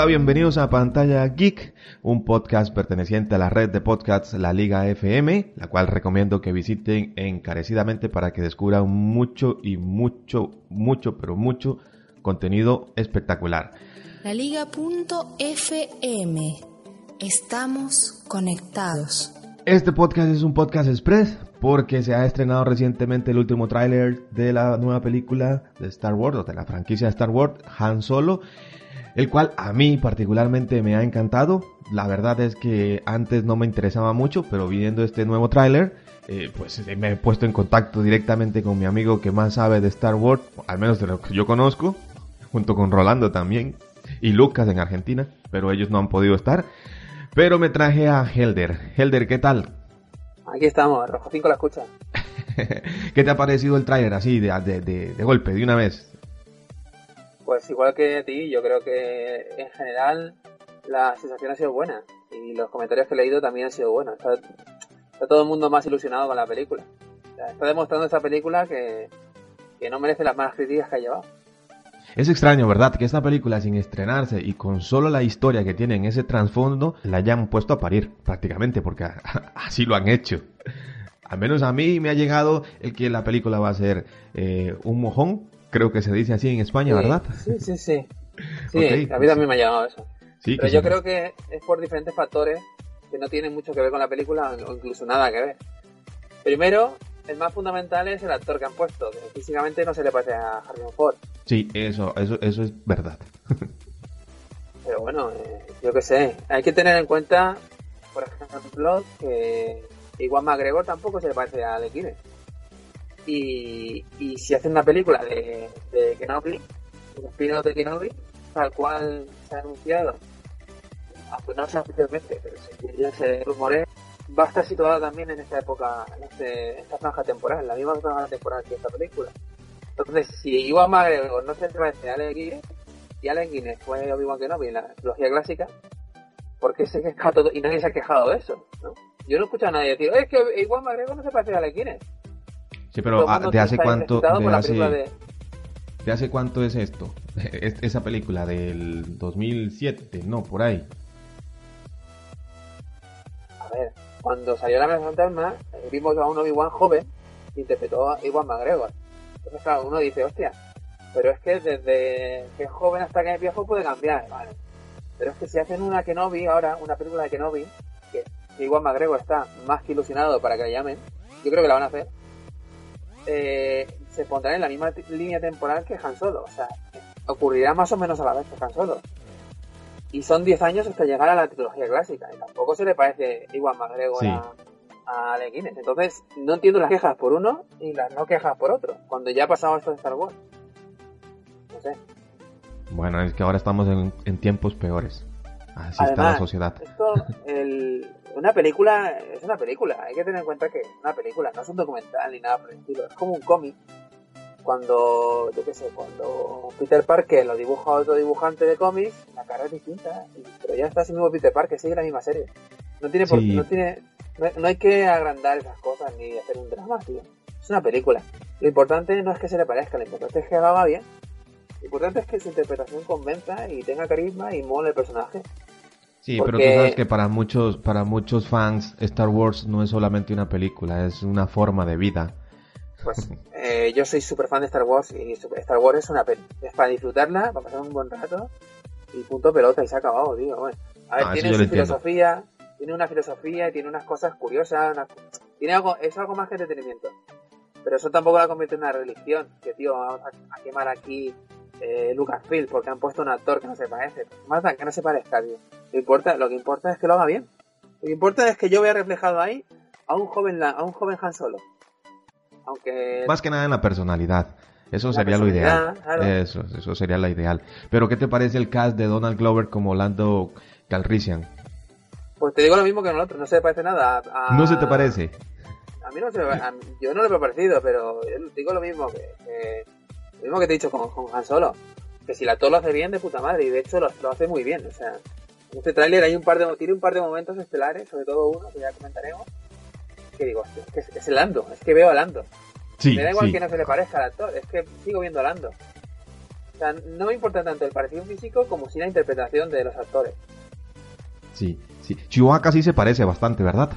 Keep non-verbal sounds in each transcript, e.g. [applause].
Hola, bienvenidos a Pantalla Geek, un podcast perteneciente a la red de podcasts La Liga FM, la cual recomiendo que visiten encarecidamente para que descubran mucho y mucho, mucho, pero mucho contenido espectacular. La Liga.fm. Estamos conectados. Este podcast es un podcast express porque se ha estrenado recientemente el último tráiler de la nueva película de Star Wars, o de la franquicia de Star Wars, Han Solo, el cual a mí particularmente me ha encantado. La verdad es que antes no me interesaba mucho, pero viendo este nuevo tráiler, eh, pues me he puesto en contacto directamente con mi amigo que más sabe de Star Wars, al menos de lo que yo conozco, junto con Rolando también, y Lucas en Argentina, pero ellos no han podido estar. Pero me traje a Helder. Helder, ¿qué tal? Aquí estamos, Rojo 5 la escucha. [laughs] ¿Qué te ha parecido el tráiler así, de, de, de, golpe, de una vez? Pues igual que a ti, yo creo que en general la sensación ha sido buena. Y los comentarios que he leído también han sido buenos. Está, todo el mundo más ilusionado con la película. está demostrando esta película que, no merece las malas críticas que ha llevado. Es extraño, ¿verdad? Que esta película sin estrenarse y con solo la historia que tiene en ese trasfondo la hayan puesto a parir prácticamente, porque [laughs] así lo han hecho. Al menos a mí me ha llegado el que la película va a ser eh, un mojón, creo que se dice así en España, ¿verdad? Sí, sí, sí. [laughs] Sí, a mí también me ha llegado eso. Pero yo creo que es por diferentes factores que no tienen mucho que ver con la película o incluso nada que ver. Primero, el más fundamental es el actor que han puesto, que físicamente no se le parece a Harrison Ford. Sí, eso, eso, eso es verdad. [laughs] Pero bueno, eh, yo qué sé, hay que tener en cuenta, por ejemplo, que Igual McGregor tampoco se le parece a De Y, y si hacen una película de, de Kenobi, un spin de Kenobi, tal cual se ha anunciado, aunque no sea oficialmente, pero ya se rumore, va a estar situada también en esta época, en este, esta franja temporal, la misma franja temporal que esta película. Entonces, si Iwan McGregor no se parece a Alec Guinness, y Alec Guinness fue Obi-Wan Kenobi en la trilogía clásica, ¿por qué se queja todo? Y nadie se ha quejado de eso, ¿no? Yo no he escuchado a nadie decir, es que Iwan McGregor no se parece a Alec Guinness. Sí, pero ah, ¿de hace cuánto? De hace, de... hace cuánto es esto? [laughs] Esa película del 2007, no, por ahí. A ver, cuando salió La Mesa Fantasma, vimos a un Obi-Wan joven que interpretó a Iwan McGregor. Entonces, claro, uno dice, hostia, pero es que desde que es joven hasta que es viejo puede cambiar, vale. Pero es que si hacen una Kenobi ahora, una película de Kenobi, que, que Iwan McGregor está más que ilusionado para que la llamen, yo creo que la van a hacer, eh, se pondrán en la misma línea temporal que Han Solo. O sea, ocurrirá más o menos a la vez que Han Solo. Y son 10 años hasta llegar a la trilogía clásica. Y tampoco se le parece Iwan McGregor a, a Alec Guinness. Entonces, no entiendo las quejas por uno y las no quejas por otro. Cuando ya ha pasado esto de Star Wars. No sé. Bueno, es que ahora estamos en, tiempos peores. Así está la sociedad. Esto, una película es una película. Hay que tener en cuenta que es una película, no es un documental ni nada por el estilo. Es como un cómic. Cuando, yo qué sé, cuando Peter Parker lo dibuja otro dibujante de cómics, la cara es distinta. Pero ya está ese mismo Peter Parker, sigue la misma serie. No tiene, por, no tiene no, hay que agrandar esas cosas ni hacer un drama, tío. Es una película. Lo importante no es que se le parezca, lo importante es que haga bien. Lo importante es que su interpretación convenza y tenga carisma y mole el personaje. Sí, pero tú sabes que para muchos, para muchos fans Star Wars no es solamente una película, es una forma de vida. Pues [laughs] eh, yo soy súper fan de Star Wars y Star Wars es una peli. Es para disfrutarla, para pasar un buen rato y punto pelota y se ha acabado, tío. a ver, ah, tiene su filosofía, tiene una filosofía y tiene unas cosas curiosas, tiene algo, es algo más que entretenimiento. Pero eso tampoco la convierte en una religión, que tío, vamos a, quemar aquí eh, Lucasfilm porque han puesto un actor que no se parece. Más que no se parezca, tío. Lo, importa, lo que importa es que lo haga bien. Lo que importa es que yo vea reflejado ahí a un joven, a un joven Han Solo. Aunque... Más que nada en la personalidad. Eso sería lo ideal. Eso, eso sería la ideal. Pero ¿qué te parece el cast de Donald Glover como Lando Calrissian? Pues te digo lo mismo que en el otro, no se le parece nada. A, ¿No se te parece? A mí no se a, Yo no le he parecido, pero digo lo mismo que, lo mismo que te he dicho con, con Han Solo. Que si la todo lo hace bien, de puta madre, y de hecho lo, hace muy bien. O sea, este tráiler hay un par de, tiene un par de momentos estelares, sobre todo uno que ya comentaremos. Que digo, es que es, el Lando, es que veo a Lando. Sí, Me da igual que no se le parezca al actor, es que sigo viendo a Lando. sea, no me importa tanto el parecido físico como si la interpretación de los actores. Sí, sí. Chewbacca sí se parece bastante, ¿verdad?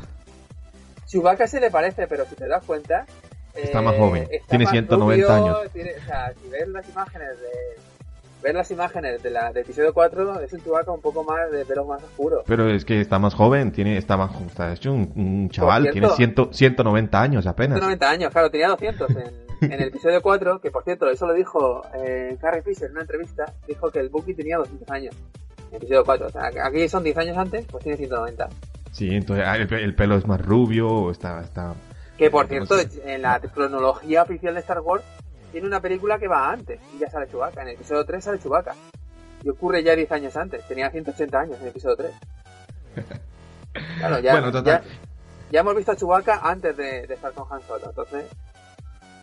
Chewbacca se le parece, pero si te das cuenta... Está más joven, tiene 190 años. o sea, si ves las imágenes de, ver las imágenes de la de episodio 4 es un Chewbacca un poco más de pelo más oscuro. Pero es que está más joven, tiene está más está hecho un, chaval, tiene 190 años apenas. 190 años, claro, tenía 200 en, [laughs] en el episodio 4, que por cierto, eso lo dijo eh, Carrie Fisher en una entrevista, dijo que el Bucky tenía 200 años. En el episodio 4, o sea, aquí son 10 años antes, pues tiene 190. Sí, entonces ah, el, pelo es más rubio, está está que por cierto, en la cronología oficial de Star Wars tiene una película que va antes y ya sale Chewbacca. En el episodio 3 sale Chewbacca. Y ocurre ya 10 años antes. Tenía 180 años en el episodio 3. [laughs] Claro, ya, ya, hemos visto a Chewbacca antes de, estar con Han Solo. Entonces,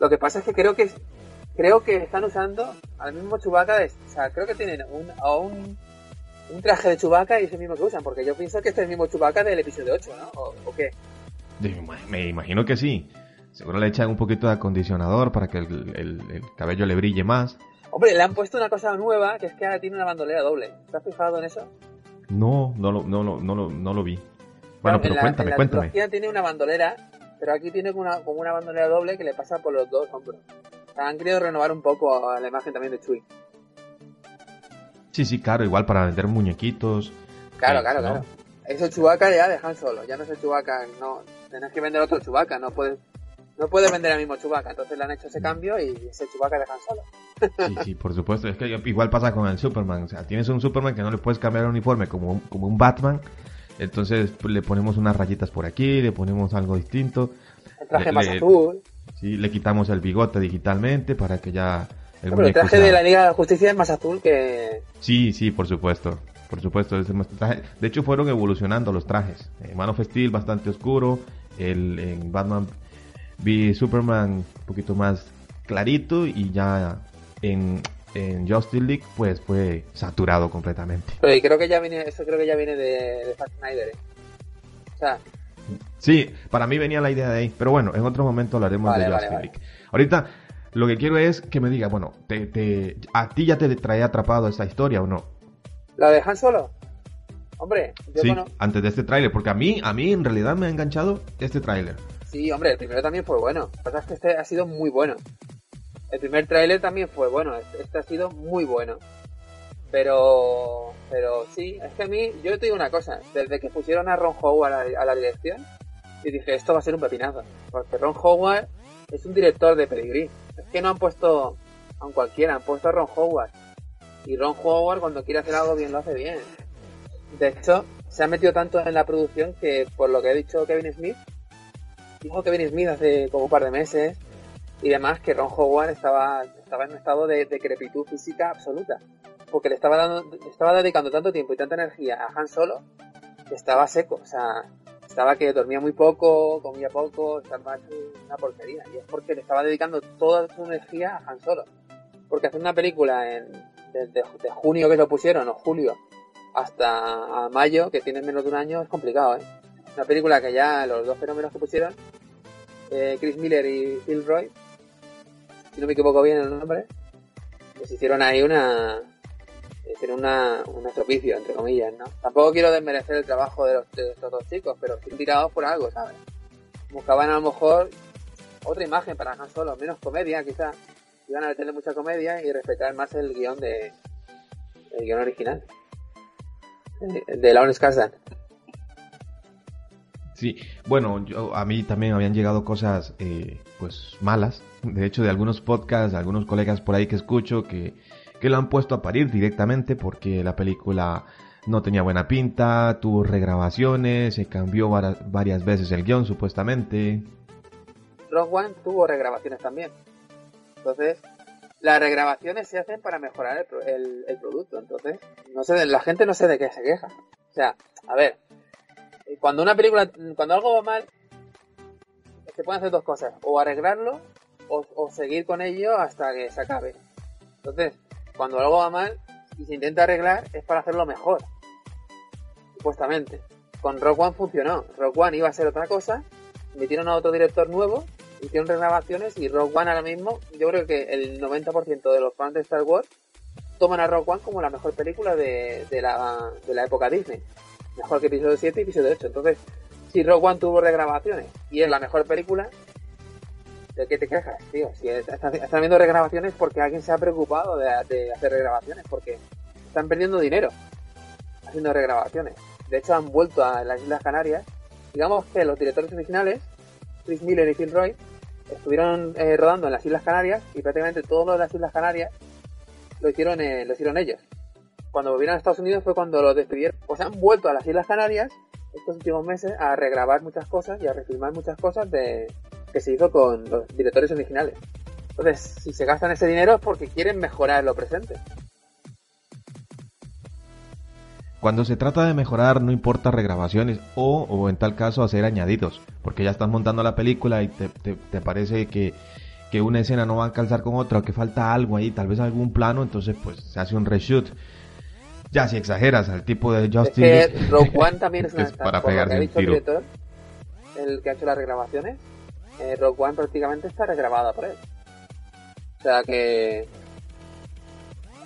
lo que pasa es que creo que creo que están usando al mismo Chewbacca. De, o sea, creo que tienen un, un, un traje de Chewbacca y es el mismo que usan. Porque yo pienso que este es el mismo Chewbacca del episodio 8, ¿no? ¿O, o qué? Me imagino que sí. Seguro le echan un poquito de acondicionador para que el, cabello le brille más. Hombre, le han puesto una cosa nueva, que es que ahora tiene una bandolera doble. ¿Te has fijado en eso? No, no lo, no, no, no, no lo vi. Bueno, pero cuéntame, cuéntame. La tiene una bandolera, pero aquí tiene como una, como una bandolera doble que le pasa por los dos hombros. han querido renovar un poco la imagen también de Chewie. Sí, sí, claro, igual para vender muñequitos. Claro, claro, claro. Eso Chewbacca ya dejan solo, ya no es el Chewbacca, no, tenés que vender otro Chewbacca, no puedes no puede vender el mismo Chewbacca, entonces le han hecho ese cambio y ese Chewbacca dejan solo. Sí, sí, por supuesto. Es que igual pasa con el Superman. O sea, tienes un Superman que no le puedes cambiar el uniforme como un, como un Batman. Entonces le ponemos unas rayitas por aquí, le ponemos algo distinto. El traje más azul. Sí, le quitamos el bigote digitalmente para que ya... El, el traje de la Liga de la Justicia es más azul que... Sí, sí, por supuesto. Por supuesto, es traje. De hecho, fueron evolucionando los trajes. En Man of Steel bastante oscuro. El, en Batman vi Superman un poquito más clarito y ya en, en Justice League pues fue saturado completamente. Pero creo que ya viene, eso creo que ya viene de, de Zack Snyder. ¿eh? O sea, sí, para mí venía la idea de ahí, pero bueno, en otro momento hablaremos de Justice League. Ahorita lo que quiero es que me diga, bueno, te, te, ¿a ti ya te trae atrapado esta historia o no? ¿La dejan solo? Hombre, yo sí, antes de este tráiler, porque a mí, a mí en realidad me ha enganchado este tráiler. Sí, hombre, el primero también fue bueno. Lo que pasa es que este ha sido muy bueno. El primer tráiler también fue bueno. Este, este, ha sido muy bueno. Pero, pero sí, es que a mí, yo te digo una cosa. Desde que pusieron a Ron Howard a la, dirección, y dije, esto va a ser un pepinazo. Porque Ron Howard es un director de pedigrí. Es que no han puesto a un cualquiera, han puesto a Ron Howard. Y Ron Howard cuando quiere hacer algo bien lo hace bien. De hecho, se ha metido tanto en la producción que, por lo que ha dicho Kevin Smith, dijo Kevin Smith hace como un par de meses y demás que Ron Howard estaba, estaba en un estado de decrepitud física absoluta. Porque le estaba, dando, estaba dedicando tanto tiempo y tanta energía a Han Solo que estaba seco. O sea, estaba que dormía muy poco, comía poco, estaba una porquería. Y es porque le estaba dedicando toda su energía a Han Solo. Porque hacer una película en, de, junio que lo pusieron, o julio, hasta mayo, que tiene menos de un año, es complicado, ¿eh? Una película que ya los dos fenómenos que pusieron, eh, Chris Miller y Phil Roy, si no me equivoco bien el nombre, pues hicieron ahí una hicieron una, un estropicio, entre comillas, ¿no? Tampoco quiero desmerecer el trabajo de, los, estos dos chicos, pero tirados por algo, ¿sabes? Buscaban a lo mejor otra imagen para Han Solo, menos comedia quizás, iban a meterle mucha comedia y respetar más el guion de el guion original de, de Lawrence Kasdan. Sí, bueno, yo, a mí también habían llegado cosas eh, pues malas. De hecho, de algunos podcasts, de algunos colegas por ahí que escucho que, que lo han puesto a parir directamente porque la película no tenía buena pinta, tuvo regrabaciones, se cambió varias veces el guion supuestamente. Rogue One tuvo regrabaciones también. Entonces, las regrabaciones se hacen para mejorar el, el producto. Entonces, no sé, la gente no sé de qué se queja. O sea, a ver, cuando una película, cuando algo va mal, se pueden hacer dos cosas, o arreglarlo o, seguir con ello hasta que se acabe. Entonces, cuando algo va mal y se intenta arreglar es para hacerlo mejor, supuestamente. Con Rock One funcionó. Rock One iba a ser otra cosa, metieron a otro director nuevo, hicieron regrabaciones y Rock One ahora mismo, yo creo que el 90% de los fans de Star Wars toman a Rock One como la mejor película de, la, de la época Disney. Mejor que episodio 7 y episodio 8. Entonces, si Rock One tuvo regrabaciones y es la mejor película, ¿de qué te quejas, tío? Si están, viendo regrabaciones porque alguien se ha preocupado de, de, hacer regrabaciones, porque están perdiendo dinero haciendo regrabaciones. De hecho, han vuelto a las Islas Canarias. Digamos que los directores originales, Chris Miller y Phil Roy, estuvieron eh, rodando en las Islas Canarias y prácticamente todo lo de las Islas Canarias lo hicieron, eh, lo hicieron ellos. Cuando volvieron a Estados Unidos fue cuando los despidieron. Pues han vuelto a las Islas Canarias estos últimos meses a regrabar muchas cosas y a refilmar muchas cosas de que se hizo con los directores originales. Entonces, si se gastan ese dinero es porque quieren mejorar lo presente. Cuando se trata de mejorar, no importa regrabaciones o, o en tal caso hacer añadidos, porque ya estás montando la película y te, te, parece que, que, una escena no va a calzar con otra o que falta algo ahí, tal vez algún plano, entonces pues se hace un reshoot. Ya si exageras al tipo de Justin es que Rogue [laughs] One también es, una, es para pegarse el tiro. El, director, el que ha hecho las regrabaciones, eh, Rogue One prácticamente está regrabada por él. O sea que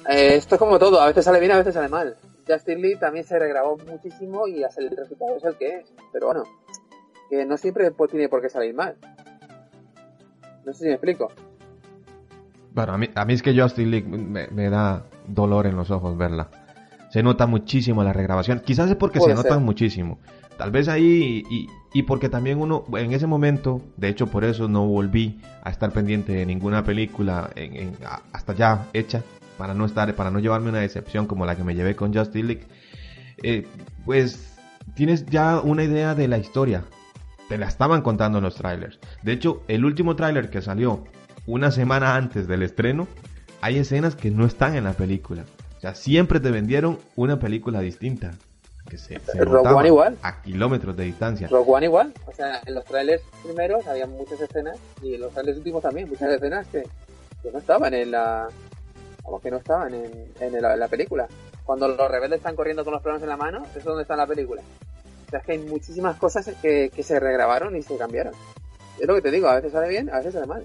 eh, esto es como todo, a veces sale bien, a veces sale mal. Justin Lee también se regrabó muchísimo y el resultado es el que es. Pero bueno, que no siempre tiene por qué salir mal. No sé si me explico. Bueno, a mí, a mí es que Justin Lee me, da dolor en los ojos verla. Se nota muchísimo la regrabación. Quizás es porque se notan muchísimo. Tal vez ahí y, y, porque también uno en ese momento, de hecho por eso no volví a estar pendiente de ninguna película en, hasta ya hecha, para no estar, para no llevarme una decepción como la que me llevé con Just League, eh, pues tienes ya una idea de la historia. Te la estaban contando en los trailers. De hecho, el último trailer que salió una semana antes del estreno, hay escenas que no están en la película. Sea, siempre te vendieron una película distinta. Que se, Rogue igual. A kilómetros de distancia. Rogue One igual. O sea, en los trailers primeros había muchas escenas y en los trailers últimos también, muchas escenas que, que no estaban en la, como que no estaban en, en, la película. Cuando los rebeldes están corriendo con los planos en la mano, eso es donde está en la película. O sea, es que hay muchísimas cosas que, que se regrabaron y se cambiaron. Es lo que te digo, a veces sale bien, a veces sale mal.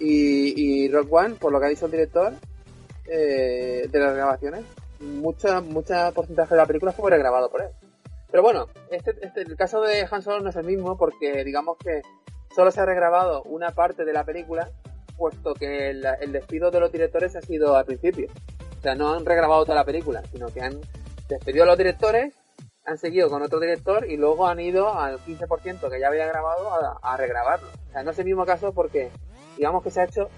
Y, y Rock One, por lo que ha dicho el director eh, de las grabaciones, mucha, mucha porcentaje de la película fue regrabado por él. Pero bueno, este, este, el caso de Han Solo no es el mismo porque digamos que solo se ha regrabado una parte de la película puesto que el, despido de los directores ha sido al principio. O sea, no han regrabado toda la película, sino que han despedido a los directores, han seguido con otro director y luego han ido al 15% que ya había grabado a, regrabarlo. O sea, no es el mismo caso porque digamos que se ha hecho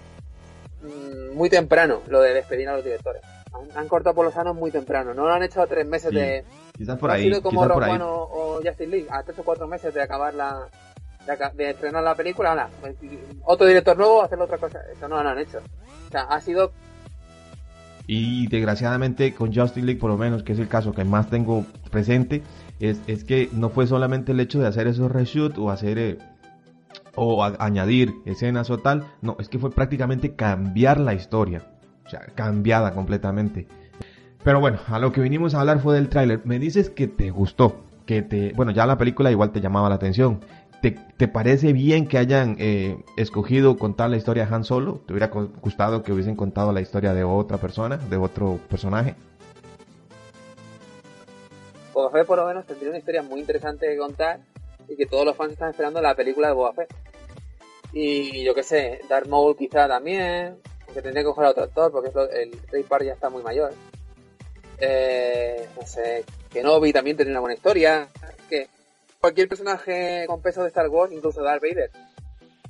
muy temprano lo de despedir a los directores. Han, cortado por los sanos muy temprano, no lo han hecho a tres meses de... Quizás por ahí. como O, o Justin League, a tres o cuatro meses de acabar la, de, estrenar la película, otro director nuevo, hacer otra cosa. Eso no lo han hecho. O sea, ha sido. Y desgraciadamente con Justin League, por lo menos, que es el caso que más tengo presente, es, es que no fue solamente el hecho de hacer esos reshoots o hacer. Eh, o añadir escenas o tal, no, es que fue prácticamente cambiar la historia, o sea, cambiada completamente. Pero bueno, a lo que vinimos a hablar fue del tráiler. Me dices que te gustó, que te, bueno, ya la película igual te llamaba la atención. ¿Te, parece bien que hayan eh, escogido contar la historia de Han Solo? ¿Te hubiera gustado que hubiesen contado la historia de otra persona, de otro personaje? Fett por lo menos tendría una historia muy interesante de contar y que todos los fans están esperando la película de Boba Fett. Y yo qué sé, Darth Maul quizá también, aunque tendría que coger a otro actor porque el Ray Park ya está muy mayor. Eh, no sé, Kenobi también tendría una buena historia. que cualquier personaje con peso de Star Wars, incluso Darth Vader.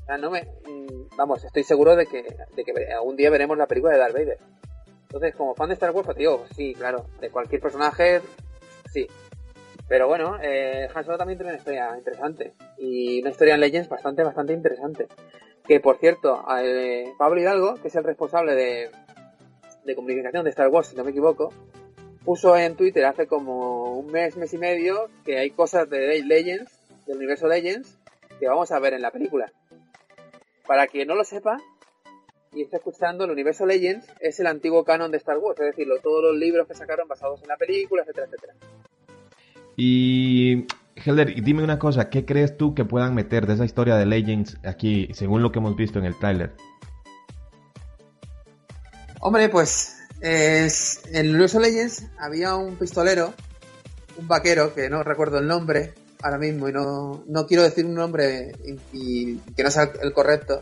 Mm, vamos, estoy seguro de que, que algún día veremos la película de Darth Vader. Entonces, como fan de Star Wars, pues digo, sí, claro, de cualquier personaje, sí. Pero bueno, eh, Han Solo también tiene una historia interesante. Y una historia en Legends bastante, bastante interesante. Que por cierto, eh, Pablo Hidalgo, que es el responsable de, de comunicación de Star Wars, si no me equivoco, puso en Twitter hace como un mes, mes y medio, que hay cosas de Legends, del universo Legends, que vamos a ver en la película. Para quien no lo sepa y esté escuchando, el universo Legends es el antiguo canon de Star Wars, es decir, todos los libros que sacaron basados en la película, etcétera, etcétera. Y Helder, dime una cosa, ¿qué crees tú que puedan meter de esa historia de Legends aquí, según lo que hemos visto en el tráiler? Hombre, pues Es, en el Legends había un pistolero, un vaquero, que no recuerdo el nombre ahora mismo y no, no quiero decir un nombre y, y que no sea el correcto,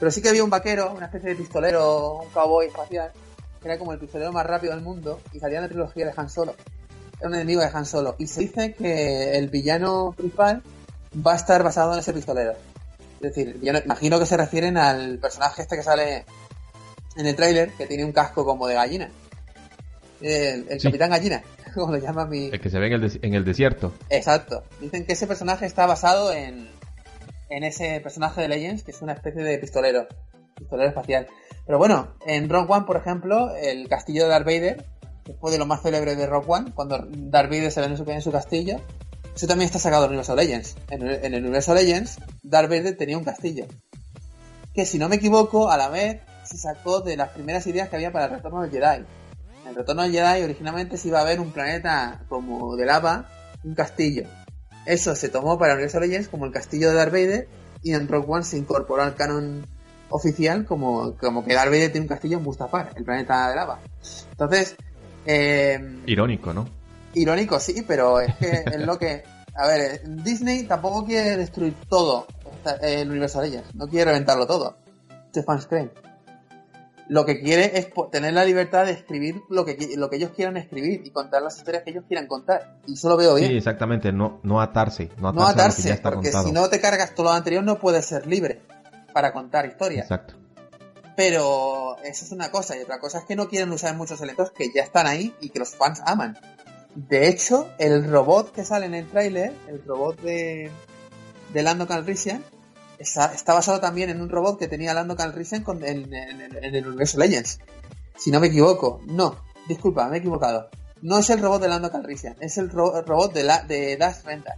pero sí que había un vaquero, una especie de pistolero, un cowboy espacial, que era como el pistolero más rápido del mundo y salía en la trilogía de Han Solo. Un enemigo de Han Solo. Y se dice que el villano principal va a estar basado en ese pistolero. Es decir, yo no- imagino que se refieren al personaje este que sale en el tráiler, que tiene un casco como de gallina. El, el Sí. capitán gallina, [laughs] como lo llama mi... El que se ve en el, en el desierto. Exacto. Dicen que ese personaje está basado en, en ese personaje de Legends, que es una especie de pistolero, pistolero espacial. Pero bueno, en Rogue One, por ejemplo, el castillo de Darth Vader, que fue de lo más célebre de Rogue One, cuando Darth se ve en su, castillo, eso también está sacado del universo Legends. En, el- en el universo Legends, Darth Vader tenía un castillo. Que si no me equivoco, a la vez se sacó de las primeras ideas que había para el retorno del Jedi. En el retorno del Jedi originalmente se iba a ver un planeta como de lava, un castillo. Eso se tomó para el universo Legends como el castillo de Darth y en Rogue One se incorporó al canon oficial como, como que Darth Vader tiene un castillo en Mustafar, el planeta de lava. Entonces, eh, Irónico, ¿no? Irónico, sí, pero es que [laughs] es lo que. A ver, Disney tampoco quiere destruir todo el universo de ellas. No quiere reventarlo todo. Stefan Crane. Lo que quiere es tener la libertad de escribir lo que, lo que ellos quieran escribir y contar las historias que ellos quieran contar. Y eso lo veo bien. Sí, exactamente, no, no atarse, no atarse, no a lo que ya atarse, está porque contado. si no te cargas todo lo anterior no puedes ser libre para contar historias. Exacto. Pero eso es una cosa, y otra cosa es que no quieren usar muchos elementos que ya están ahí y que los fans aman. De hecho, el robot que sale en el tráiler, el robot de, de Lando Calrissian, está, está basado también en un robot que tenía Lando Calrissian en, en- el universo Legends. Si no me equivoco. No, disculpa, me he equivocado. No es el robot de Lando Calrissian, es el ro- robot de, la, de Dash Rendar.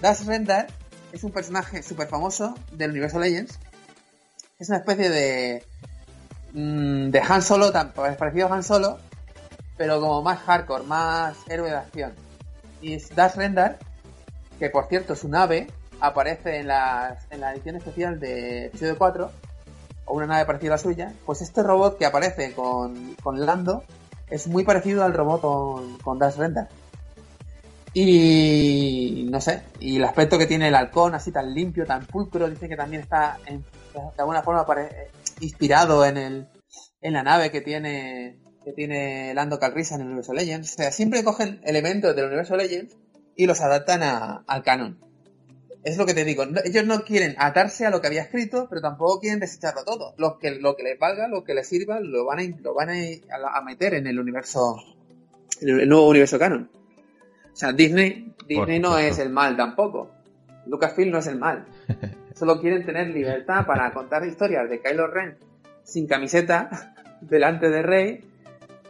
Dash Rendar es un personaje súper famoso del universo Legends. Es una especie de, mm, de Han Solo, tan parecido a Han Solo, pero como más hardcore, más héroe de acción. Y es Dash Rendar, que por cierto su nave aparece en la, en la edición especial de episodio 4, o una nave parecida a la suya, pues este robot que aparece con, con Lando es muy parecido al robot con, con Dash Rendar. Y no sé, y el aspecto que tiene el halcón, así tan limpio, tan pulcro, dice que también está en- de alguna forma pare- inspirado en el en la nave que tiene que tiene Lando Calrissian en el universo Legends. O sea, siempre cogen elementos del universo Legends y los adaptan a- al canon. Es lo que te digo, no- ellos no quieren atarse a lo que había escrito, pero tampoco quieren desecharlo todo. Lo que, lo que les valga, lo que les sirva, lo van a, lo van a, a meter en el universo, en el nuevo universo canon. O sea, Disney, Disney no es el mal tampoco. Lucasfilm no es el mal. [laughs] Solo quieren tener libertad para contar historias de Kylo Ren sin camiseta [laughs] delante de Rey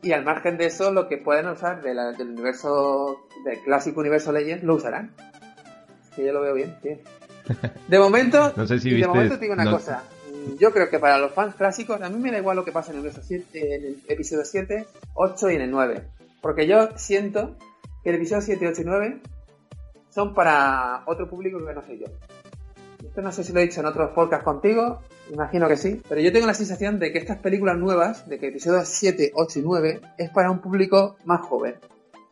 y al margen de eso lo que pueden usar de la- del universo del clásico universo Legends lo usarán. Que yo lo veo bien, tío. [laughs] De momento, No sé si y de viste- momento te digo una no- cosa. Yo creo que para los fans clásicos, a mí me da igual lo que pasa en el, universo 7, en el episodio 7, 8 y en el 9. Porque yo siento que el episodio 7, 8 y 9 son para otro público que no soy yo. Esto no sé si lo he dicho en otros podcasts contigo, imagino que sí, pero yo tengo la sensación de que estas películas nuevas, de que episodios 7, 8 y 9, es para un público más joven,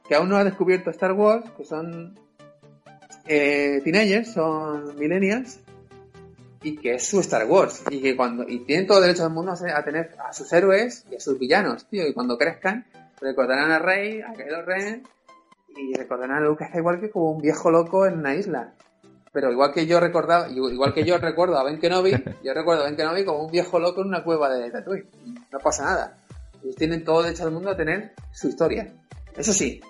que aún no ha descubierto Star Wars, que son eh, teenagers, son millennials, y que es su Star Wars, y que cuando, y tienen todo derecho del mundo a tener a sus héroes y a sus villanos, tío, y cuando crezcan, recordarán a Rey, a Kylo Ren, y recordarán a Luke Skywalker como un viejo loco en una isla. Pero igual que yo recordaba, igual que yo recuerdo a Ben Kenobi, yo recuerdo a Ben Kenobi como un viejo loco en una cueva de Tatooine. No pasa nada. Ellos tienen todo derecho del mundo a tener su historia. Eso sí,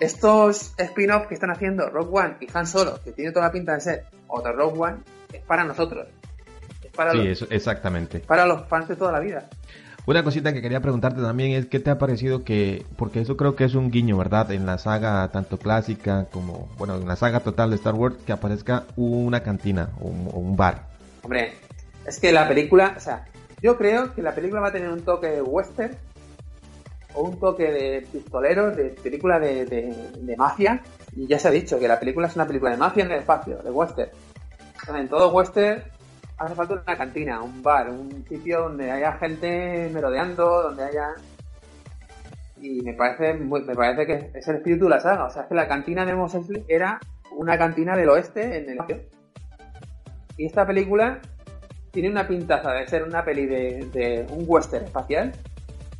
estos spin-offs que están haciendo Rogue One y Han Solo, que tiene toda la pinta de ser otro Rogue One, es para nosotros. Es para, Sí, los, exactamente. para los fans de toda la vida. Una cosita que quería preguntarte también es qué te ha parecido que, porque eso creo que es un guiño, ¿verdad? En la saga tanto clásica como, bueno, en la saga total de Star Wars, que aparezca una cantina o un, bar. Hombre, es que la película, o sea, yo creo que la película va a tener un toque western o un toque de pistolero, de película de, de- de mafia. Y ya se ha dicho que la película es una película de mafia en el espacio, de western. En todo western hace falta una cantina, un bar, un sitio donde haya gente merodeando, donde haya y me parece muy- me parece que es el espíritu de la saga. O sea, es que la cantina de Mos Eisley era una cantina del oeste en el Y esta película tiene una pintaza de ser una peli de, de un western espacial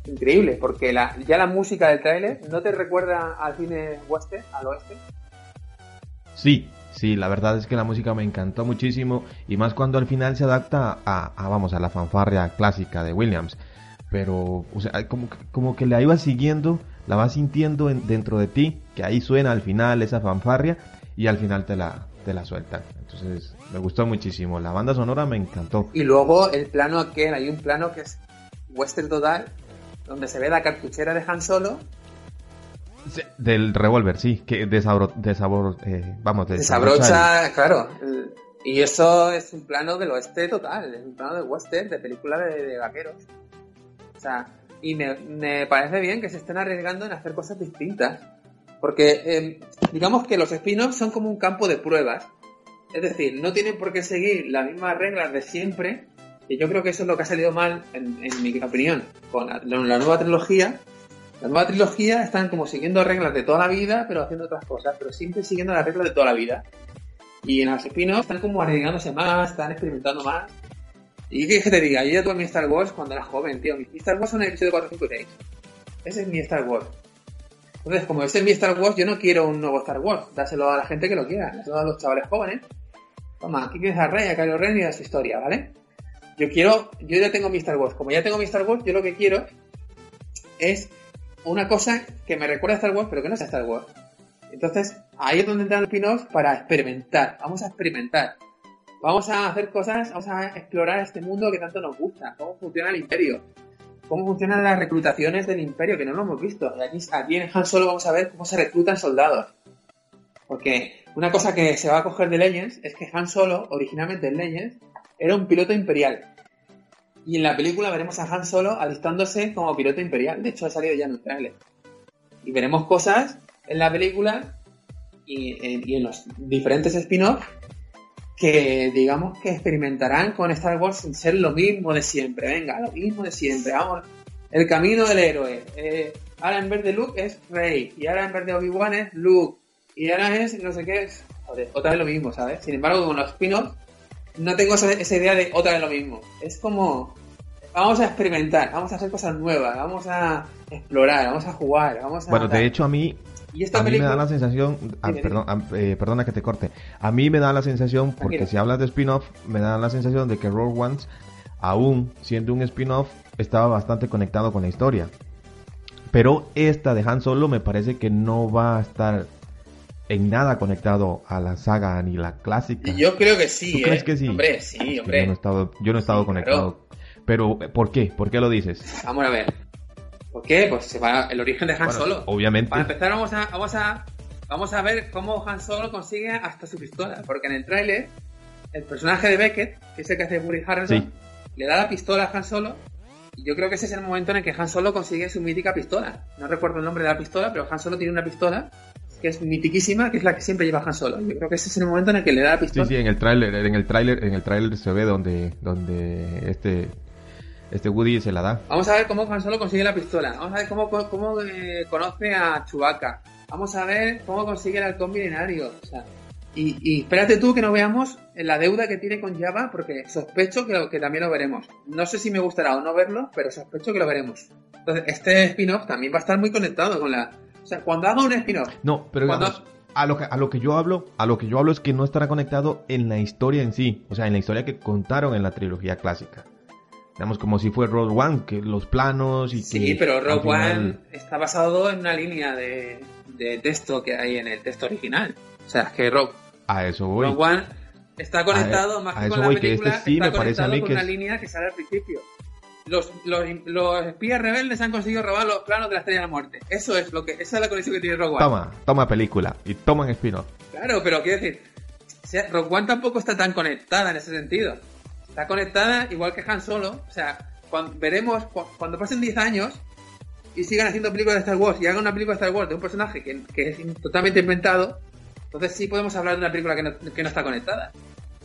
increíble, porque la, ya la música del tráiler no te recuerda al cine western, al oeste. Sí, sí, la verdad es que la música me encantó muchísimo y más cuando al final se adapta a, a, vamos, a la fanfarria clásica de Williams. Pero, o sea, como, como que la ibas siguiendo, la vas sintiendo en- dentro de ti, que ahí suena al final esa fanfarria y al final te la, te la sueltan. Entonces, me gustó muchísimo. La banda sonora me encantó. Y luego el plano aquel, hay un plano que es western total, donde se ve la cartuchera de Han Solo, Sí, Del revólver, sí, que desabro, desabor, eh, vamos, desabrocha, claro. el- Y eso es un plano del oeste total, es un plano de western, de película de, de vaqueros. O sea, y me, me parece bien que se estén arriesgando en hacer cosas distintas. Porque eh, digamos que los spin-offs son como un campo de pruebas. Es decir, no tienen por qué seguir las mismas reglas de siempre. Y yo creo que eso es lo que ha salido mal, en, en mi opinión, con la, la nueva trilogía. La nueva trilogía están como siguiendo reglas de toda la vida, pero haciendo otras cosas, pero siempre siguiendo las reglas de toda la vida. Y en los spin-offs están como arriesgándose más, están experimentando más. Y que te diga, yo ya tuve mi Star Wars cuando era joven, tío. Mi Star Wars son el episodio 4, 5 y 6. Ese es mi Star Wars. Entonces, como ese es mi Star Wars, yo no quiero un nuevo Star Wars. Dáselo a la gente que lo quiera, dáselo a los chavales jóvenes. Toma, aquí tienes a Rey, a Kylo Ren y a su historia, ¿vale? Yo quiero, yo ya tengo mi Star Wars. Como ya tengo mi Star Wars, yo lo que quiero es una cosa que me recuerda a Star Wars, pero que no sea Star Wars. Entonces, ahí es donde entran los spin-offs para experimentar. Vamos a experimentar. Vamos a hacer cosas, vamos a explorar este mundo que tanto nos gusta. Cómo funciona el imperio. Cómo funcionan las reclutaciones del imperio, que no lo hemos visto. Aquí, aquí en Han Solo vamos a ver cómo se reclutan soldados. Porque una cosa que se va a coger de Legends es que Han Solo, originalmente en Legends, era un piloto imperial. Y en la película veremos a Han Solo alistándose como piloto imperial. De hecho, ha salido ya en trailer. Y veremos cosas en la película y y en los diferentes spin-offs que digamos que experimentarán con Star Wars sin ser lo mismo de siempre. Venga, lo mismo de siempre. Vamos, el camino del héroe. Eh, ahora en vez de Luke es Rey. Y ahora en vez de Obi-Wan es Luke. Y ahora es no sé qué es. Joder, otra vez lo mismo, ¿sabes? Sin embargo, con los spin-offs no tengo esa, esa idea de otra vez lo mismo. Es como vamos a experimentar, vamos a hacer cosas nuevas, vamos a explorar, vamos a jugar, vamos a Bueno, de hecho a mí, y esta a mí me da la sensación, ah, perdón, ah, eh, perdona que te corte, a mí me da la sensación, porque si hablas de spin-off, me da la sensación de que Rogue One, aún siendo un spin-off, estaba bastante conectado con la historia. Pero esta de Han Solo me parece que no va a estar en nada conectado a la saga ni la clásica. yo creo que sí, ¿Tú ¿eh? crees que sí? Hombre, sí, Es que hombre. Yo no he estado, yo no he estado Sí, conectado. Pero, ¿por qué? ¿Por qué lo dices? Vamos a ver. ¿Por qué? Pues se va el origen de Han Bueno, Solo. Obviamente. Para empezar vamos a, vamos a vamos a ver cómo Han Solo consigue hasta su pistola, porque en el tráiler el personaje de Beckett, que es el que hace Woody Harrelson, Sí. le da la pistola a Han Solo y yo creo que ese es el momento en el que Han Solo consigue su mítica pistola. No recuerdo el nombre de la pistola, pero Han Solo tiene una pistola que es mitiquísima, que es la que siempre lleva Han Solo. Yo creo que ese es el momento en el que le da la Sí, pistola. sí, en el tráiler, en el tráiler, en el tráiler se ve donde, donde este, este Woody se la da. Vamos a ver cómo Han Solo consigue la pistola. Vamos a ver cómo, cómo eh, conoce a Chewbacca. Vamos a ver cómo consigue el halcón milenario. O sea, y, y espérate tú que no veamos la deuda que tiene con Java, porque sospecho que, lo- que también lo veremos. No sé si me gustará o no verlo, pero sospecho que lo veremos. Entonces, este spin-off también va a estar muy conectado con la... O sea, cuando haga un spin-off, No, pero Cuando- digamos, a lo que a lo que yo hablo, a lo que yo hablo es que no estará conectado en la historia en sí, o sea, en la historia que contaron en la trilogía clásica. Digamos como si fue Rogue One, que los planos y sí, que pero Rogue final- One está basado en una línea de, de texto que hay en el texto original. O sea, es que Rogue, a eso voy. Rogue One está conectado A- más a que con la voy, que película, este sí está me parece a mí con que una es- línea que sale al principio. Los, los, los espías rebeldes han conseguido robar los planos de la Estrella de la Muerte. Eso es lo que, esa es la conexión que tiene Rogue One. Toma, toma película y toman spin-off. Claro, pero quiero decir, Rogue One tampoco está tan conectada en ese sentido. Está conectada igual que Han Solo. O sea, cuando, veremos cu- cuando pasen 10 años y sigan haciendo películas de Star Wars y hagan una película de Star Wars de un personaje que, es totalmente inventado, entonces sí podemos hablar de una película que no, está conectada.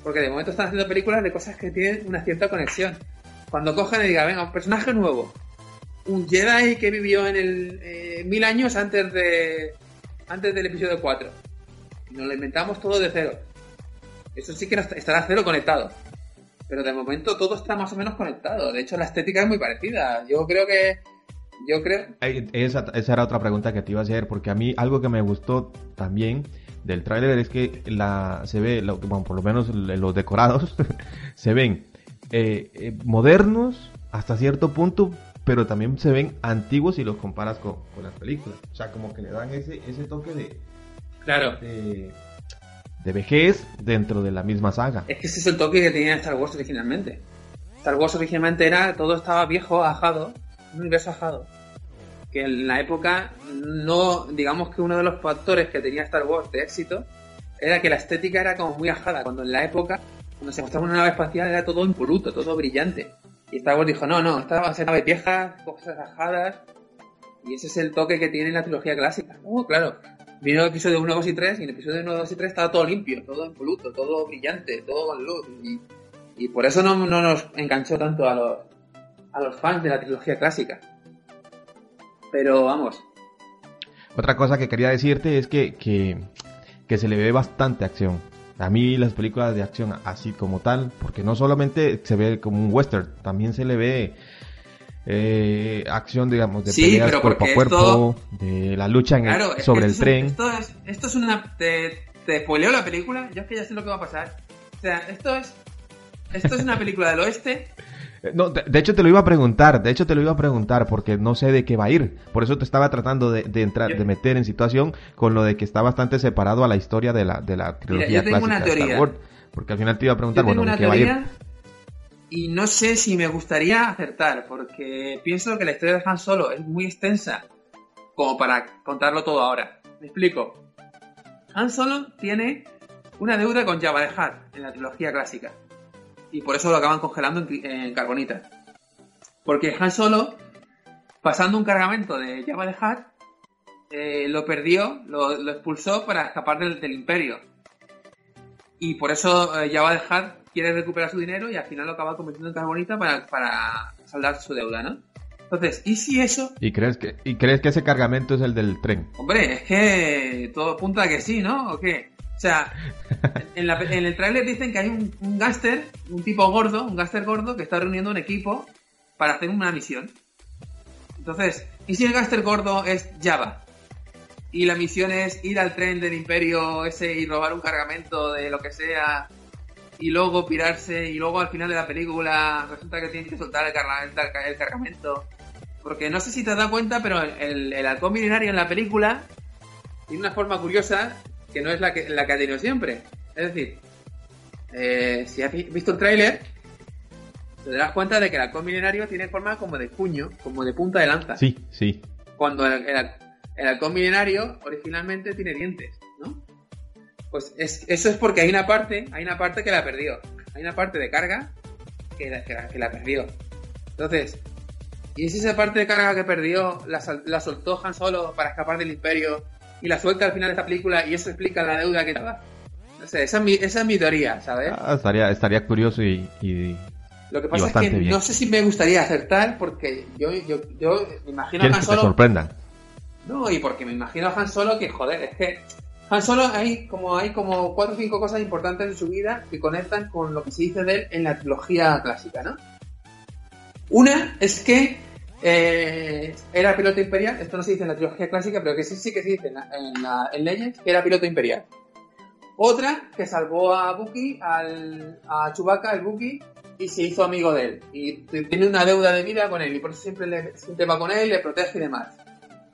Porque de momento están haciendo películas de cosas que tienen una cierta conexión. Cuando cogen y digan, venga, un personaje nuevo. un Jedi que vivió en el eh, mil años antes de antes del episodio 4. Y nos lo inventamos todo de cero. Eso sí que estará cero conectado. Pero de momento todo está más o menos conectado. De hecho, la estética es muy parecida. Yo creo que. Yo creo. Esa, esa era otra pregunta que te iba a hacer, porque a mí algo que me gustó también del tráiler es que la se ve, bueno, por lo menos los decorados [laughs] se ven eh, eh, modernos hasta cierto punto, pero también se ven antiguos si los comparas con, las películas. O sea, como que le dan ese, ese toque de... Claro. De, vejez dentro de la misma saga. Es que ese es el toque que tenía Star Wars originalmente. Star Wars originalmente era, todo estaba viejo, ajado, un universo ajado. Que en la época no, digamos que uno de los factores que tenía Star Wars de éxito era que la estética era como muy ajada, cuando en la época, cuando se mostraba una nave espacial era todo impoluto, todo brillante. Y Star Wars dijo, no, no, esta va a ser nave vieja, cosas ajadas. Y ese es el toque que tiene la trilogía clásica. Oh, claro. Vino el episodio 1, 2 y 3, y en el episodio 1, 2 y 3 estaba todo limpio, todo impoluto, todo brillante, todo con luz. Y, por eso no, nos enganchó tanto a los, a los fans de la trilogía clásica. Pero vamos. Otra cosa que quería decirte es que, que, que se le ve bastante acción a mí las películas de acción así como tal, porque no solamente se ve como un western, también se le ve eh, acción, digamos, de peleas cuerpo a cuerpo, de la lucha sobre el tren. esto, es, esto es una... ¿Te, te la película? Yo es que ya sé lo que va a pasar. O sea, esto es... Esto es una película del oeste [laughs] no, de, hecho te lo iba a preguntar, de hecho te lo iba a preguntar porque no sé de qué va a ir. Por eso te estaba tratando de, entrar, de meter en situación con lo de que está bastante separado a la historia de la, de la trilogía clásica de Star Wars. Porque al final te iba a preguntar, bueno, ¿de qué va a ir? Y no sé si me gustaría acertar, porque pienso que la historia de Han Solo es muy extensa como para contarlo todo ahora. Me explico. Han Solo tiene una deuda con Jabba de Hutt en la trilogía clásica y por eso lo acaban congelando en, carbonita. Porque Han Solo, pasando un cargamento de Java de Hutt, eh, lo perdió, lo, expulsó para escapar del, imperio. Y por eso eh, Java de Hutt quiere recuperar su dinero y al final lo acaba convirtiendo en carbonita para, para saldar su deuda, ¿no? Entonces, ¿y si eso? ¿Y crees que y crees que ese cargamento es el del tren? Hombre, es que todo apunta a que sí, ¿no? ¿O qué? O sea, [laughs] en, el tráiler dicen que hay un, un gáster, un tipo gordo, un gáster gordo que está reuniendo un equipo para hacer una misión. Entonces, ¿y si el gáster gordo es Java? Y la misión es ir al tren del imperio ese y robar un cargamento de lo que sea y luego pirarse y luego al final de la película resulta que tienen que soltar el, el cargamento. Porque no sé si te has dado cuenta, pero el, el halcón milenario en la película tiene una forma curiosa que no es la que, la que ha tenido siempre. Es decir, eh, si has visto el tráiler, te das cuenta de que el halcón milenario tiene forma como de puño, como de punta de lanza. Sí, sí. Cuando el, el, halcón milenario originalmente tiene dientes, Pues eso es porque hay una parte, hay una parte que la perdió. Hay una parte de carga que la, que la, perdió. Entonces, ¿y si esa parte de carga que perdió la, la soltó Han Solo para escapar del imperio y la suelta al final de esta película y eso explica la deuda que estaba. No sé, esa es mi, esa es mi teoría, ¿sabes? Ah, estaría, estaría curioso y, Lo que pasa es que no sé si me gustaría acertar porque yo, yo, yo me imagino a Han Solo... Que te sorprendan. No, y porque me imagino a Han Solo que, joder, es que Han Solo hay como, hay como cuatro o cinco cosas importantes en su vida que conectan con lo que se dice de él en la trilogía clásica, ¿no? Una es que eh, era piloto imperial, esto no se dice en la trilogía clásica, pero que sí, sí que se dice en, en, Legends, que era piloto imperial. Otra, que salvó a Buki, al, a Chewbacca, el Buki, y se hizo amigo de él. Y tiene una deuda de vida con él, y por eso siempre, siempre va con él, le protege y demás.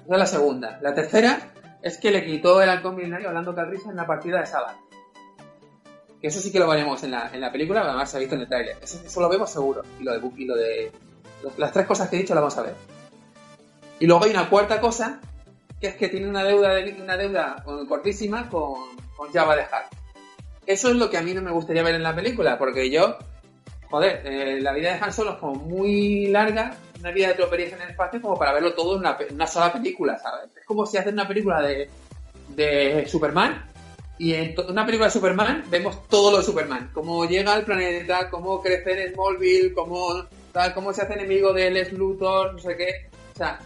Esa es la segunda. La tercera es que le quitó el halcón milenario hablando Calrissian en la partida de Sabbath. Que eso sí que lo veremos en la, en la película, además se ha visto en el trailer. Eso, lo vemos seguro. Y lo de Buki, lo de las tres cosas que he dicho las vamos a ver. Y luego hay una cuarta cosa, que es que tiene una deuda, una deuda cortísima con, con Java de Hutt. Eso es lo que a mí no me gustaría ver en la película, porque yo, joder, eh, la vida de Han Solo es como muy larga, una vida de troperías en el espacio, como para verlo todo en una, sola película, ¿sabes? Es como si hacen una película de, de Superman y en una película de Superman vemos todo lo de Superman, cómo llega al planeta, cómo crece en Smallville, cómo tal, cómo se hace enemigo de Les Luthor, no sé qué. sea,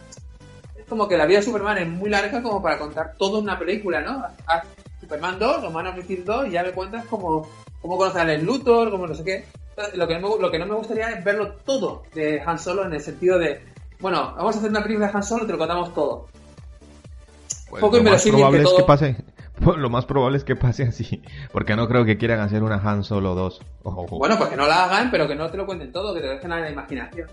es como que la vida de Superman es muy larga como para contar toda una película, ¿no? Haz Superman 2 o Man of Steel 2 y ya me cuentas como cómo conocer a Luthor, como no sé qué. Entonces, Lo que, no me, lo que no me gustaría es verlo todo de Han Solo en el sentido de, bueno, vamos a hacer una película de Han Solo y te lo contamos todo. Pues Poco lo más probable que es que pase. [laughs] Lo más probable es que pase así. Porque no creo que quieran hacer una Han Solo 2. Ojo, ojo. Bueno, pues que no la hagan, pero que no te lo cuenten todo, que te dejen a la imaginación.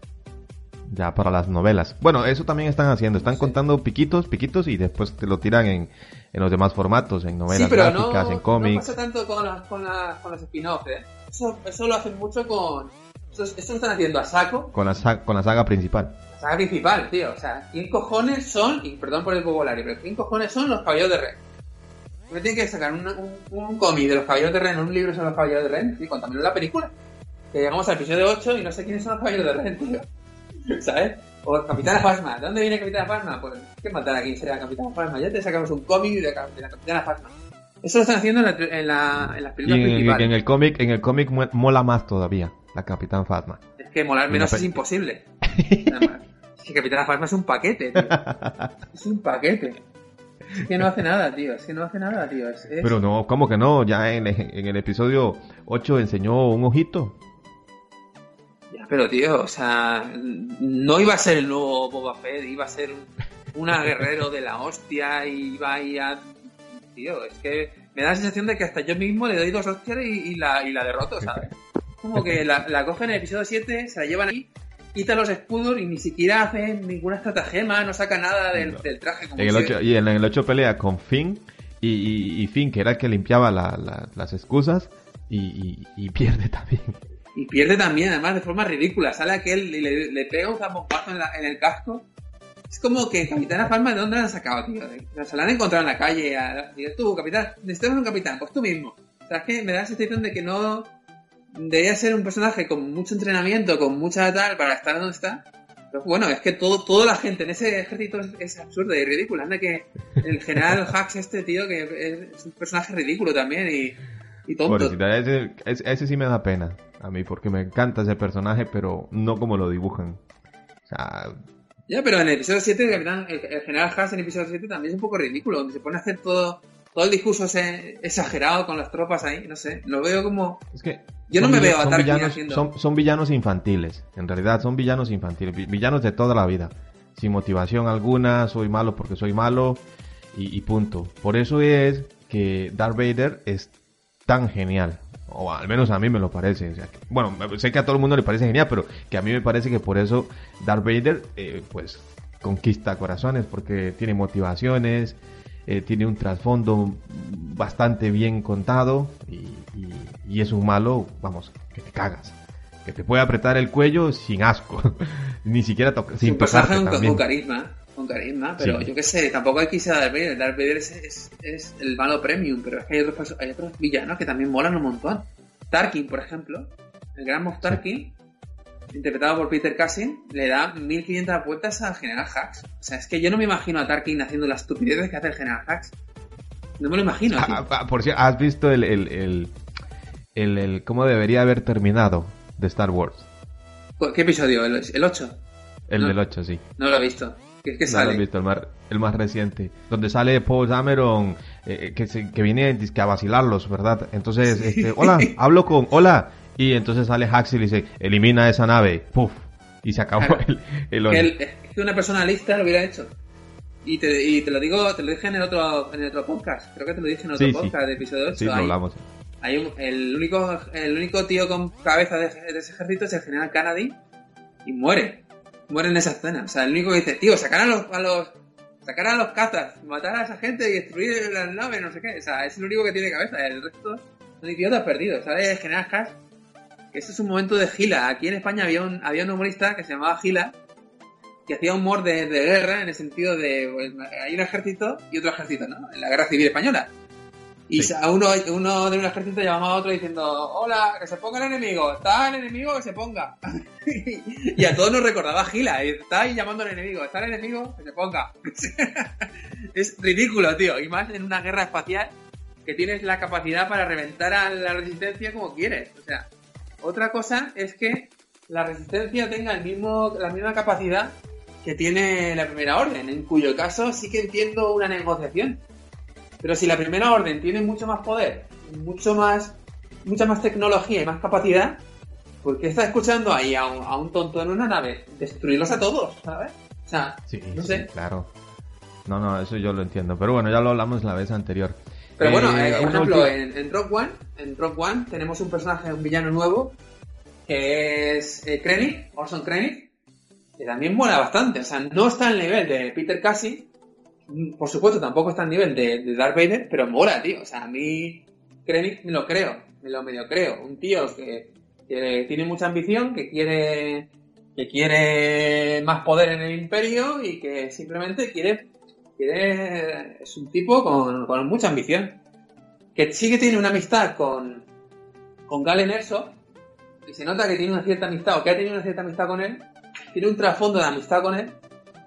Ya para las novelas. Bueno, eso también están haciendo. Están contando piquitos, piquitos y después te lo tiran en, en los demás formatos, en novelas sí, pero no, gráficas, en no cómics. pasa tanto con, las- con, las- con los spin-offs, ¿eh? Eso, eso lo hacen mucho con... Eso, eso lo están haciendo a saco, con, la con la saga principal. la saga principal, tío. O sea, ¿quién cojones son? Y perdón por el vocabulario, pero ¿quién cojones son los caballeros de Ren? Me tienen que sacar un, un, un cómic de los caballeros de Ren, un libro sobre los caballeros de Ren, y contámelo en la película. Que llegamos al episodio 8 y no sé quiénes son los caballeros de Ren, tío. [laughs] ¿Sabes? O Capitana Phasma. ¿De dónde viene Capitana Phasma? Pues, ¿qué matar a quien sea Capitana Phasma? Ya te sacamos un cómic de, la- de la Capitana Phasma. Eso lo están haciendo en, la, en, la- en las Y películas en, principales. en el cómic, en el cómic mola más todavía, la Capitán Phasma. Es que molar menos es imposible. [laughs] Es que Capitana Phasma es un paquete, tío. Es un paquete. Es que no hace nada, tío. Es que no hace nada, tío. Es, es- Pero no, ¿cómo que no? Ya en, en el episodio 8 enseñó un ojito. Pero tío, o sea, no iba a ser el nuevo Boba Fett, iba a ser un, una [laughs] guerrero de la hostia y iba a ir a... Tío, es que me da la sensación de que hasta yo mismo le doy dos hostias y, y la, y la derroto, ¿sabes? Como que la, la cogen en el episodio 7, se la llevan ahí, quita los escudos y ni siquiera hace ninguna estratagema, no saca nada del, del traje. Como En el si- 8, y en el 8 pelea con Finn y, y- y Finn, que era el que limpiaba la- la- las excusas, y- y pierde también. Y pierde también, además, de forma ridícula. Sale aquel y le, le pega un zambombazo en, en el casco. Es como que Capitana Palma, ¿de dónde la han sacado, tío? Se la han encontrado en la calle. A, y tú, capitán, necesitamos un capitán, pues tú mismo. O sea, es que me da la sensación de que no... Debería ser un personaje con mucho entrenamiento, con mucha tal, para estar donde está. Pero bueno, es que todo, toda la gente en ese ejército es, es absurda y ridícula. Anda que el general Hax este, tío, que es un personaje ridículo también y, y tonto. Pobrecita, ese, ese, ese sí me da pena a mí, porque me encanta ese personaje, pero no como lo dibujan. O sea, Ya, pero en el episodio 7, el, capitán, el, el general Haas en el episodio 7 también es un poco ridículo, donde se pone a hacer todo, todo el discurso ese exagerado con las tropas ahí, no sé, lo veo como... es que... Yo no me veo a son villanos, haciendo- son, son villanos infantiles, en realidad son villanos infantiles, vi- villanos de toda la vida, sin motivación alguna, soy malo porque soy malo y, y punto. Por eso es que Darth Vader es tan genial, o al menos a mí me lo parece. o sea, que- bueno, sé que a todo el mundo le parece genial, pero que a mí me parece que por eso Darth Vader, eh, pues, conquista corazones, porque tiene motivaciones, eh, tiene un trasfondo bastante bien contado y, y- y es un malo, vamos, que te cagas. Que te puede apretar el cuello sin asco, [laughs] ni siquiera sin tocarte con carisma, con carisma, pero Sí. yo qué sé, tampoco hay que irse a Darth Vader, Darth Vader es, es, es el malo premium, pero es que hay otros, hay otros villanos que también molan un montón. Tarkin, por ejemplo, el gran Moff Tarkin, interpretado por Peter Cushing, le da 1500 vueltas al General Hux. O sea, es que yo no me imagino a Tarkin haciendo las estupideces que hace el General Hux. No me lo imagino. tío. Ah, ah, por cierto, ¿has visto el, el, el, el- el- cómo debería haber terminado de Star Wars? ¿Qué episodio? ¿El, el 8? El No. del 8, sí. No lo he visto. ¿Qué, qué No lo visto, el más, el más reciente. Donde sale Paul Dameron, eh, que, se- que viene dizque, a vacilarlos, ¿verdad? Entonces, este, hola, hablo con, hola. Y entonces sale Haxel y dice, elimina esa nave. Puf. Y se acabó Claro. el, el que, el- es que una persona lista lo hubiera hecho. Y te, y te lo digo, te lo dije en el otro, en el otro podcast. Creo que te lo dije en otro Sí, sí. podcast de episodio 8. Sí, lo hablamos. hay un- el, único, el único tío con cabeza de, de ese ejército es el general Kennedy y muere. Muere en esa escena. O sea, el único que dice, tío, sacar a los, a los, sacar a los cazas, matar a esa gente y destruir las naves, no sé qué. O sea, es el único que tiene cabeza. El resto son idiotas perdidos. ¿Sabes? General Haas, que este es un momento de gila. Aquí en España había un, había un humorista que se llamaba Gila, que hacía humor de, de guerra en el sentido de, pues, hay un ejército y otro ejército, ¿no? En la guerra civil española. Y Sí. a uno, uno de un ejército llamaba a otro diciendo, hola, que se ponga el enemigo, está el enemigo, que se ponga. [laughs] y a todos nos recordaba Gila, y está ahí llamando al enemigo, está el enemigo, que se ponga. [laughs] es ridículo, tío, y más en una guerra espacial que tienes la capacidad para reventar a la resistencia como quieres. O sea, otra cosa es que la resistencia tenga el mismo, la misma capacidad que tiene la primera orden, en cuyo caso sí que entiendo una negociación. Pero si la primera orden tiene mucho más poder, mucho más, mucha más tecnología y más capacidad, ¿por qué está escuchando ahí a un, a un tonto en una nave? Destruirlos a todos, ¿sabes? O sea, Sí, no sí, sé. claro. No, no, eso yo lo entiendo. Pero bueno, ya lo hablamos la vez anterior. Pero bueno, Eh, eh, por ejemplo, última- en, en Rock One, en Rock One tenemos un personaje, un villano nuevo, que es eh, Krennic, Orson Krennic, que también mola bastante. O sea, no está al nivel de Peter Cassie, por supuesto tampoco está al nivel de, de Darth Vader, pero mola, tío. O sea, a mí Krennic me lo creo, me lo medio creo. Un tío que, que tiene mucha ambición, que quiere que quiere más poder en el imperio y que simplemente quiere quiere es un tipo con, con mucha ambición que sí que tiene una amistad con con Galen Erso y se nota que tiene una cierta amistad o que ha tenido una cierta amistad con él tiene un trasfondo de amistad con él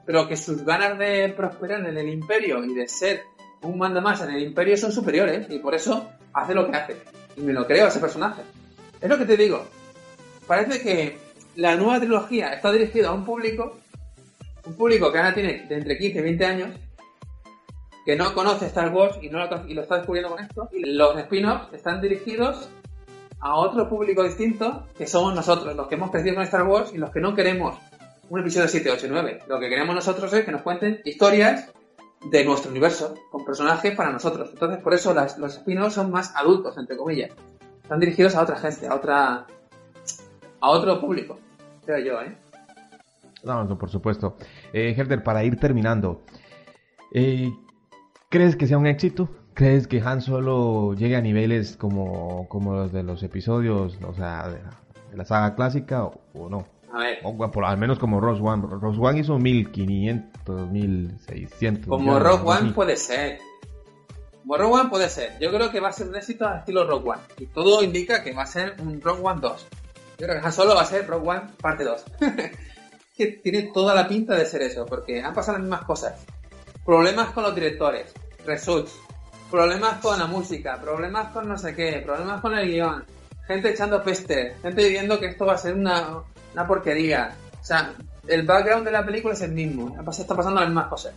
pero que sus ganas de prosperar en el imperio y de ser un manda más en el imperio son superiores y por eso hace lo que hace. Y me lo creo a ese personaje. Es lo que te digo. Parece que la nueva trilogía está dirigida a un público, un público que ahora tiene de entre 15 y 20 años, que no conoce Star Wars y, no lo, está descubriendo con esto. Los spin-offs están dirigidos a otro público distinto, que somos nosotros, los que hemos crecido con Star Wars y los que no queremos un episodio 7, 8 y 9. Lo que queremos nosotros es que nos cuenten historias de nuestro universo, con personajes para nosotros. Entonces, por eso las- los spin-offs son más adultos, entre comillas. Están dirigidos a otra gente, a otra a otro público, creo yo, ¿eh? No, no, por supuesto. Eh, Herder, para ir terminando, eh, ¿crees que sea un éxito? ¿Crees que Han Solo llegue a niveles como, como los de los episodios, o sea, de la, de la saga clásica o, o no? A ver, O, bueno, por, al menos como Rose One. Rose One hizo 1500, 1600. como algo One así. puede ser. Como Rogue One puede ser. Yo creo que va a ser un éxito al estilo Rogue One. Y todo indica que va a ser un Rogue One 2. Yo creo que Han Solo va a ser Rogue One parte 2. [laughs] que tiene toda la pinta de ser eso, porque han pasado las mismas cosas. Problemas con los directores, results, problemas con la música, problemas con no sé qué, problemas con el guion, gente echando peste, gente diciendo que esto va a ser una, una porquería. O sea, el background de la película es el mismo, está pasando las mismas cosas.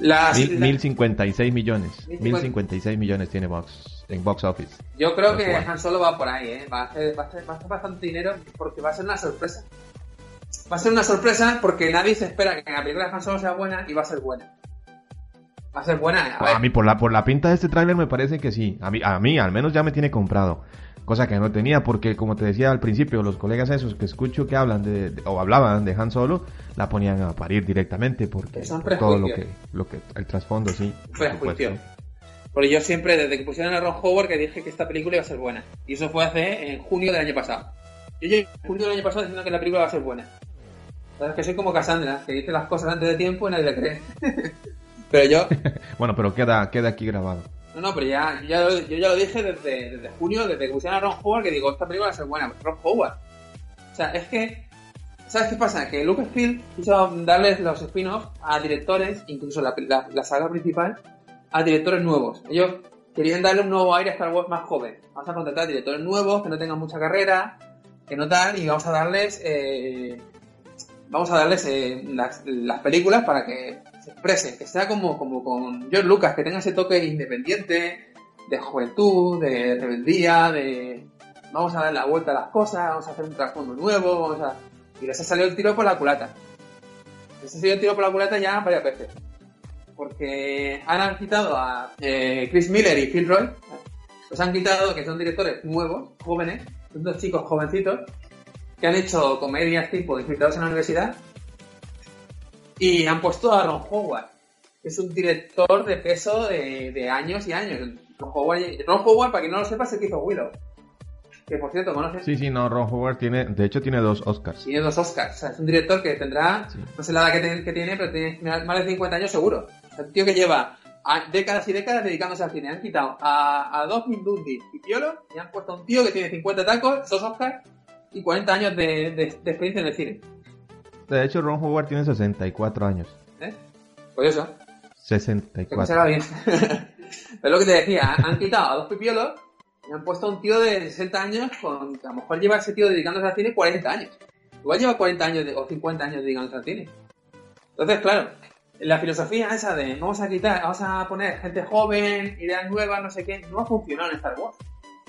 Las, Mil- la- 1056 millones. 1056 1056 millones tiene box, en box office. Yo creo que. Han Solo va por ahí, ¿eh? Va a, hacer, va, a hacer, va a hacer bastante dinero porque va a ser una sorpresa. Va a ser una sorpresa porque nadie se espera que la película de Han Solo sea buena y va a ser buena. Va a ser buena, a mí por la por la pinta de este tráiler me parece que sí. A mí a mí al menos ya me tiene comprado. Cosa que no tenía porque como te decía al principio, los colegas esos que escucho que hablan de, de- o hablaban de Han Solo la ponían a parir directamente porque por todo lo que lo que el trasfondo sí. Prejuicio. Porque yo siempre, desde que pusieron a Ron Howard, que dije que esta película iba a ser buena. Y eso fue hace en junio del año pasado. Yo en junio del año pasado diciendo que la película va a ser buena. Sabes que soy como Cassandra, que dice las cosas antes de tiempo y nadie le cree. [laughs] pero yo, [laughs] Bueno, pero queda queda aquí grabado. No, no, pero ya, ya lo- yo ya lo dije desde, desde junio, desde que pusieron a Ron Howard, que digo, esta película va a ser buena. Ron Howard. O sea, es que, ¿sabes qué pasa? Que Lucasfilm quiso darles los spin-offs a directores, incluso la, la, la saga principal, a directores nuevos. Ellos querían darle un nuevo aire a Star Wars más joven. Vamos a contratar directores nuevos, que no tengan mucha carrera, que no tal, y vamos a darles, eh, vamos a darles eh, las, las películas para que se exprese, que sea como, como con George Lucas, que tenga ese toque independiente, de juventud, de rebeldía, de vamos a dar la vuelta a las cosas, vamos a hacer un trasfondo nuevo, vamos a... Y les ha salido el tiro por la culata. Les ha salido el tiro por la culata ya varias veces. Porque han quitado a eh, Chris Miller y Phil Roy, los han quitado, que son directores nuevos, jóvenes, son dos chicos jovencitos, que han hecho comedias tipo Infiltrados en la Universidad, y han puesto a Ron Howard, que es un director de peso de, de años y años. Ron Howard, Ron Howard, para quien no lo sepa, es el que hizo Willow. Que por cierto, ¿conoces? Sí, sí, no, Ron Howard tiene, de hecho tiene dos Oscars. Tiene dos Oscars. O sea, es un director que tendrá, Sí. no sé la edad que, tiene- que tiene, pero tiene más de 50 años seguro. O sea, un tío que lleva a- décadas y décadas dedicándose al cine. Han quitado a, a dos Mindundi y Piolo y han puesto a un tío que tiene 50 tacos, dos Oscars y 40 años de, de- de experiencia en el cine. De hecho, Ron Howard tiene 64 años. ¿eh? Pues eso. Que 64. se haga bien. [laughs] Pero lo que te decía, han quitado a dos pipiolos y han puesto a un tío de 60 años con que a lo mejor lleva ese tío dedicándose al cine 40 años. Igual lleva 40 años de- o 50 años de digamos al cine. Entonces, claro, la filosofía esa de vamos a quitar, vamos a poner gente joven, ideas nuevas, no sé qué, no ha funcionado en Star Wars.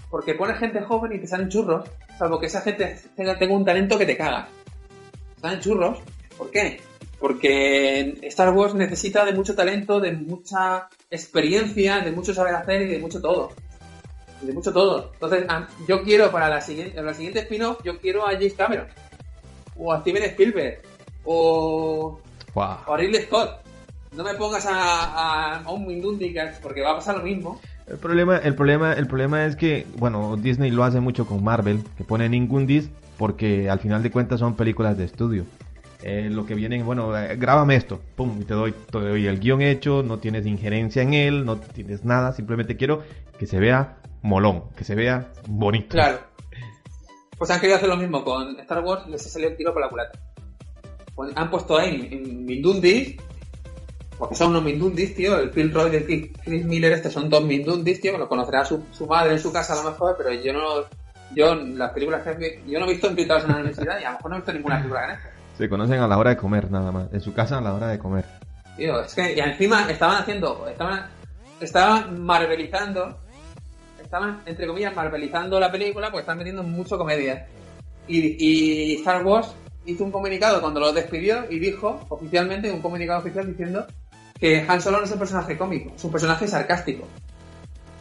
Porque pones gente joven y te salen churros, salvo que esa gente tenga, tenga un talento que te caga. Salen churros. ¿Por qué? Porque Star Wars necesita de mucho talento, de mucha experiencia, de mucho saber hacer y de mucho todo. De mucho todo. Entonces, a- yo quiero para la siguiente, la siguiente spin-off, yo quiero a James Cameron. O a Steven Spielberg. O o a Ridley Scott. No me pongas a, a, a un Mindundi, que- porque va a pasar lo mismo. El problema, el problema, el problema es que, bueno, Disney lo hace mucho con Marvel, que pone ningún disc porque al final de cuentas son películas de estudio. Eh, lo que vienen, bueno, eh, grábame esto, pum, y te doy, te doy el guion hecho, no tienes injerencia en él, no tienes nada, simplemente quiero que se vea molón, que se vea bonito. Claro. Pues han querido hacer lo mismo con Star Wars, les ha salido el tiro por la culata. Pues han puesto ahí Mindundis, porque son unos Mindundis, tío. El Phil Roy y el Chris Miller, este son dos Mindundis, tío. Lo conocerá su, su madre en su casa a lo mejor, pero yo no. Yo, las películas que yo no he visto invitados en la universidad y a lo mejor no he visto ninguna película en esta. Se conocen a la hora de comer, nada más. En su casa a la hora de comer. Tío, es que y encima estaban haciendo, estaban, estaban marvelizando, estaban entre comillas marvelizando la película, pues están metiendo mucho comedia. Y, y Star Wars hizo un comunicado cuando lo despidió y dijo oficialmente, un comunicado oficial diciendo que Han Solo no es un personaje cómico, es un personaje sarcástico.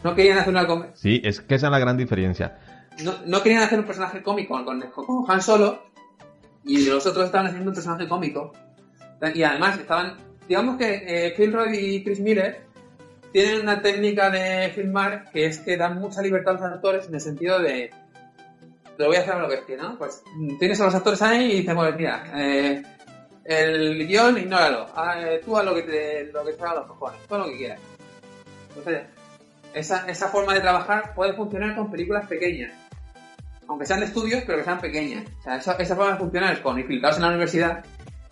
No querían hacer una com- Sí, es que esa es la gran diferencia. No, querían hacer un personaje cómico con, Han Solo y los otros estaban haciendo un personaje cómico. Y además estaban, digamos que eh, Phil Roy y Chris Miller tienen una técnica de filmar que es que dan mucha libertad a los actores en el sentido de lo voy a hacer lo bestia, ¿no? Pues tienes a los actores ahí y dices, bueno, mira, eh, el guion ignóralo, Ah, eh, tú haz lo que te, lo que te haga los cojones, todo lo que quieras. Entonces, esa, esa forma de trabajar puede funcionar con películas pequeñas. Aunque sean de estudios, pero que sean pequeñas. O sea, esa, esa forma de funcionar con infiltrados en la universidad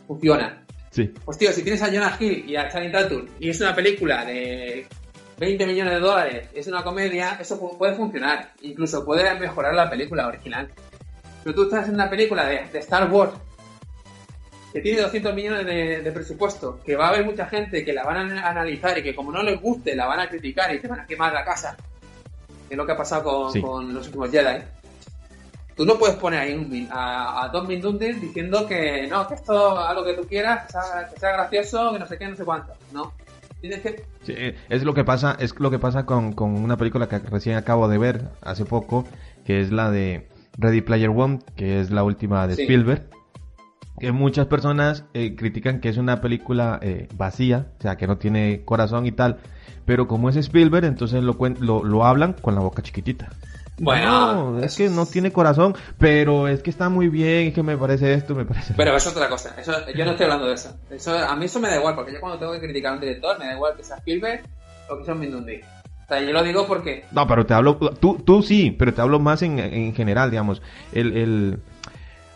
funciona. Sí. Pues tío, si tienes a Jonah Hill y a Channing Tatum y es una película de 20 millones de dólares, es una comedia, eso pu- puede funcionar. Incluso puede mejorar la película original. Pero tú estás en una película de, de Star Wars que tiene 200 millones de, de presupuesto, que va a haber mucha gente que la van a analizar y que como no les guste la van a criticar y te van a quemar la casa, que es lo que ha pasado con, Sí. con los últimos Jedi. Tú no puedes poner ahí un a, a dos Mindundis diciendo que no, que esto haz lo que tú quieras, que sea, que sea gracioso, que no sé qué, no sé cuánto. No. Tienes que. Sí, eh, es lo que pasa, es lo que pasa con, con una película que recién acabo de ver hace poco, que es la de Ready Player One, que es la última de Sí. Spielberg. Que muchas personas eh, critican que es una película eh, vacía, o sea, que no tiene corazón y tal. Pero como es Spielberg, entonces lo, lo, lo hablan con la boca chiquitita. Bueno, No, es que no tiene corazón, pero es que está muy bien, es que me parece esto, me parece... Pero es otra cosa. Eso, yo no estoy hablando de eso. eso. A mí eso me da igual, porque yo cuando tengo que criticar a un director, me da igual que sea Spielberg o que sea un Mindundi. O sea, yo lo digo porque. No, pero te hablo, tú, tú sí, pero te hablo más en, en general, digamos. El, el,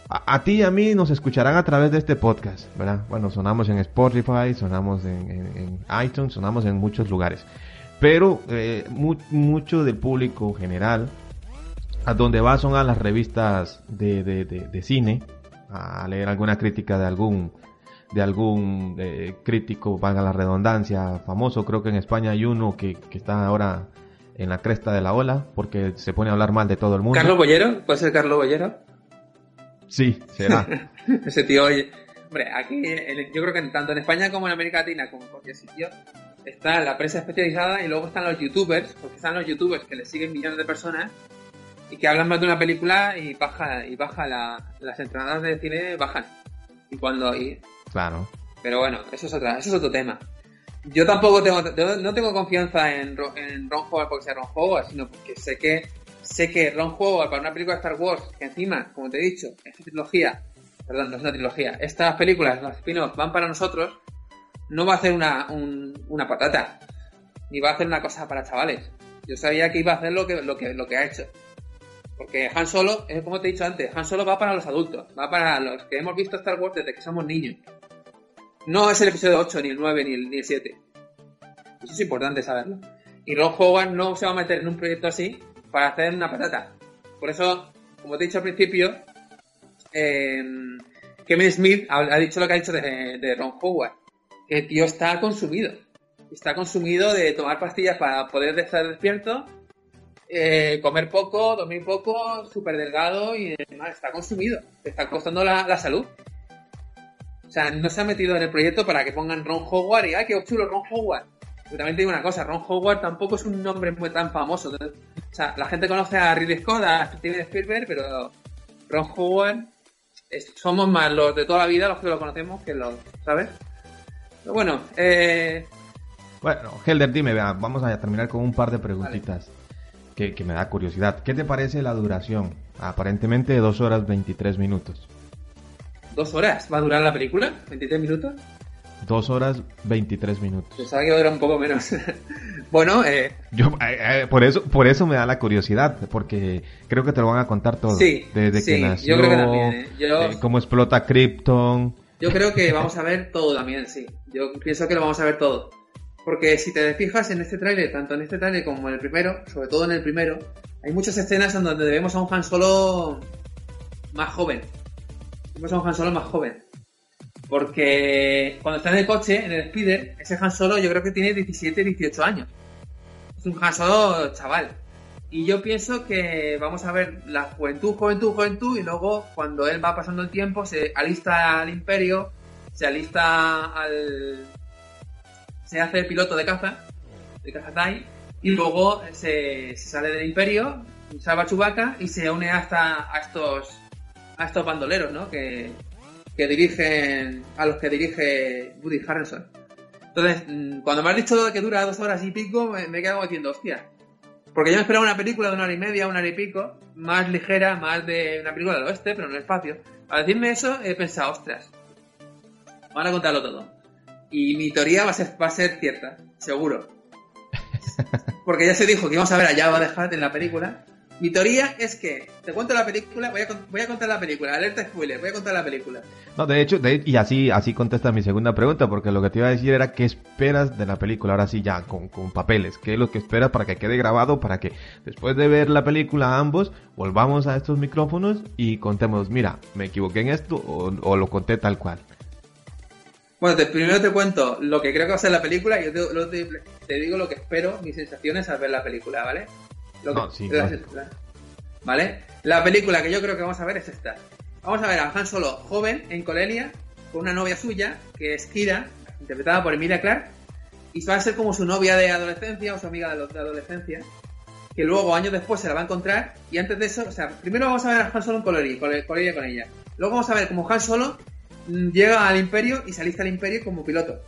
a, a ti y a mí nos escucharán a través de este podcast, ¿verdad? Bueno, sonamos en Spotify, sonamos en, en- en iTunes, sonamos en muchos lugares. Pero eh, mu- mucho del público general, a donde va son a las revistas de, de, de- de cine, a leer alguna crítica de algún de algún eh, crítico, valga la redundancia, famoso. Creo que en España hay uno que, que está ahora en la cresta de la ola porque se pone a hablar mal de todo el mundo. ¿Carlos Bollero? ¿Puede ser Carlos Bollero? Sí, será. [laughs] Ese tío, oye. Hombre, aquí yo creo que tanto en España como en América Latina, como en cualquier sitio, está la prensa especializada y luego están los youtubers, porque están los youtubers que le siguen millones de personas y que hablan más de una película y baja, y baja la- las entradas de cine bajan. Y cuando, y, claro. pero bueno, eso es otra, eso es otro tema. Yo tampoco tengo, no tengo confianza en, en Ron Howard porque sea Ron Howard, sino porque sé que sé que Ron Howard para una película de Star Wars, que encima, como te he dicho, esta trilogía, perdón, no es una trilogía, estas películas, los spin-offs van para nosotros, no va a hacer una, un- una patata, ni va a hacer una cosa para chavales. Yo sabía que iba a hacer lo que, lo que, lo que ha hecho. Porque Han Solo, es como te he dicho antes, Han Solo va para los adultos, va para los que hemos visto Star Wars desde que somos niños. No es el episodio 8, ni el 9, ni el, ni el 7. Eso es importante saberlo. Y Ron Howard no se va a meter en un proyecto así para hacer una patata. Por eso, como te he dicho al principio, eh, Kevin Smith ha, ha dicho lo que ha dicho de, de Ron Howard. Que el tío está consumido. Está consumido de tomar pastillas para poder estar despierto, eh, comer poco, dormir poco, súper delgado y. Está consumido. Está costando la, la salud. O sea, no se ha metido en el proyecto para que pongan Ron Howard y ¡ay, qué chulo Ron Howard! Pero también te digo una cosa, Ron Howard tampoco es un nombre muy tan famoso. O sea, la gente conoce a Ridley Scott, a Steven Spielberg, pero Ron Howard es- somos más los de toda la vida los que lo conocemos que los, ¿sabes? Pero bueno, eh, Bueno, Helder, dime, vea, vamos a terminar con un par de preguntitas que, que me da curiosidad. ¿Qué te parece la duración? Aparentemente de 2 horas 23 minutos. dos horas va a durar la película, 23 minutos. 2 horas 23 minutos. Pensaba que iba a durar un poco menos. [laughs] bueno, eh, Yo, eh, eh, por eso, por eso me da la curiosidad, porque creo que te lo van a contar todo. Sí, Desde sí, que yo nació, creo que también, eh. Yo- eh, cómo explota Krypton. Yo creo que vamos a ver todo también, sí. Yo pienso que lo vamos a ver todo. Porque si te fijas en este tráiler, tanto en este tráiler como en el primero, sobre todo en el primero, hay muchas escenas en donde vemos a un Han Solo más joven. Vemos a un Han Solo más joven. Porque cuando está en el coche, en el speeder, ese Han Solo yo creo que tiene 17, 18 años. Es un Han Solo chaval. Y yo pienso que vamos a ver la juventud, juventud, juventud, y luego cuando él va pasando el tiempo, se alista al imperio, se alista al... se hace piloto de caza, de caza TIE, y luego se, sale del imperio, salva a Chewbacca y se une hasta a estos a estos bandoleros, ¿no? Que, que dirigen, a los que dirige Woody Harrelson. Entonces, mm, cuando me has dicho que dura dos horas y pico, me, me he diciendo, hostia, porque yo me esperaba una película de una hora y media, una hora y pico, más ligera, más de una película del oeste, pero en el espacio. Al decirme eso, he pensado, ostras, van a contarlo todo. Y mi teoría va a ser, va a ser cierta, seguro. Porque ya se dijo que íbamos a ver a Jabba the Hutt en la película. Mi teoría es que, te cuento la película, voy a, voy a contar la película, alerta spoiler, voy a contar la película. No, de hecho, de- y así, así contesta mi segunda pregunta, porque lo que te iba a decir era qué esperas de la película, ahora sí ya, con, con papeles, qué es lo que esperas para que quede grabado, para que después de ver la película ambos, volvamos a estos micrófonos y contemos, mira, me equivoqué en esto o lo conté tal cual. Bueno, te- primero te cuento lo que creo que va a ser la película y yo te, luego te- te digo lo que espero, mis sensaciones al ver la película, ¿vale? Lo que- No, sí, la- claro. la- ¿Vale? La película que yo creo que vamos a ver es esta. Vamos a ver a Han Solo joven en Colelia con una novia suya que es Kira, interpretada por Emilia Clarke, y va a ser como su novia de adolescencia o su amiga de de adolescencia, que luego años después se la va a encontrar y antes de eso, o sea, primero vamos a ver a Han Solo en Colelia, Cole- Colelia con ella. Luego vamos a ver cómo Han Solo llega al Imperio y se alista al Imperio como piloto.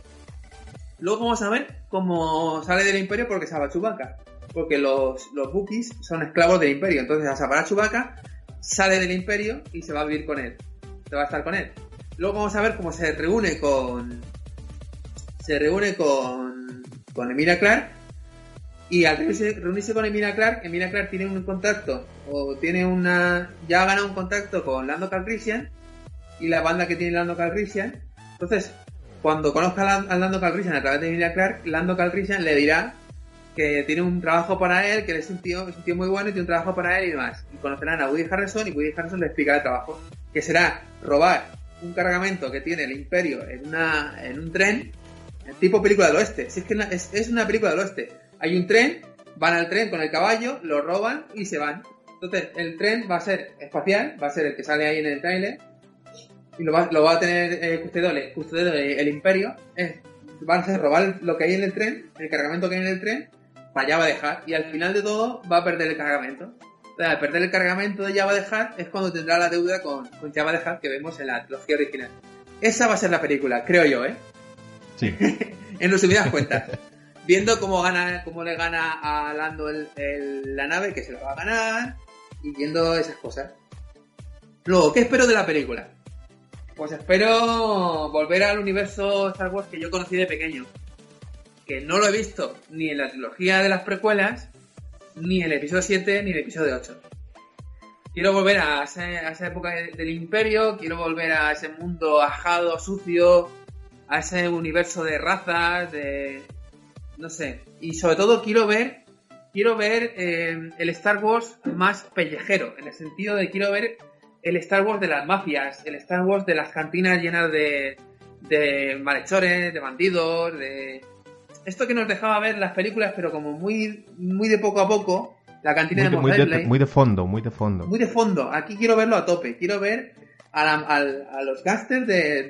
Luego vamos a ver cómo sale del Imperio porque salva a Chewbacca. Porque los, los Wookiees son esclavos del Imperio. Entonces, a salvar a Chewbacca, sale del Imperio y se va a vivir con él. Se va a estar con él. Luego vamos a ver cómo se reúne con. Se reúne con. Con Emilia Clarke. Y al reunirse, con Emilia Clarke, Emilia Clarke tiene un contacto. O tiene una. Ya ha ganado un contacto con Lando Calrissian. Y la banda que tiene Lando Calrissian. Entonces, cuando conozca a Lan- a Lando Calrissian a través de Emilia Clarke, Lando Calrissian le dirá que tiene un trabajo para él, que es un tío, es un tío muy bueno y tiene un trabajo para él y demás. Y conocerán a Woody Harrelson y Woody Harrelson le explicará el trabajo, que será robar un cargamento que tiene el Imperio en una en un tren, tipo película del oeste. Si es que es, es una película del oeste. Hay un tren, van al tren con el caballo, lo roban y se van. Entonces, el tren va a ser espacial, va a ser el que sale ahí en el tráiler, y lo va, lo va a tener eh, custodiado, el- custodiado el imperio, es, van a hacer robar lo que hay en el tren, el cargamento que hay en el tren, para Java dejar, y al final de todo va a perder el cargamento. Entonces, al perder el cargamento de Java dejar es cuando tendrá la deuda con, con Java dejar que vemos en la trilogía original. Esa va a ser la película, creo yo, ¿eh? Sí. [laughs] en resumidas [laughs] cuentas. Viendo cómo gana, cómo le gana a Lando el- el- la nave, que se la va a ganar, y viendo esas cosas. Luego, ¿qué espero de la película? Pues espero volver al universo Star Wars que yo conocí de pequeño. Que no lo he visto ni en la trilogía de las precuelas, ni en el episodio 7, ni en el episodio 8. Quiero volver a, ese- a esa época de- del imperio, quiero volver a ese mundo ajado, sucio, a ese universo de razas, de... no sé. Y sobre todo quiero ver, quiero ver eh, el Star Wars más pellejero, en el sentido de quiero ver el Star Wars de las mafias, el Star Wars de las cantinas llenas de, de malhechores, de bandidos, de... Esto que nos dejaba ver las películas, pero como muy, muy de poco a poco, la cantina Muy de de, muy, de, muy de fondo, muy de fondo. muy de fondo. Aquí quiero verlo a tope. Quiero ver a, la- a los gangsters de,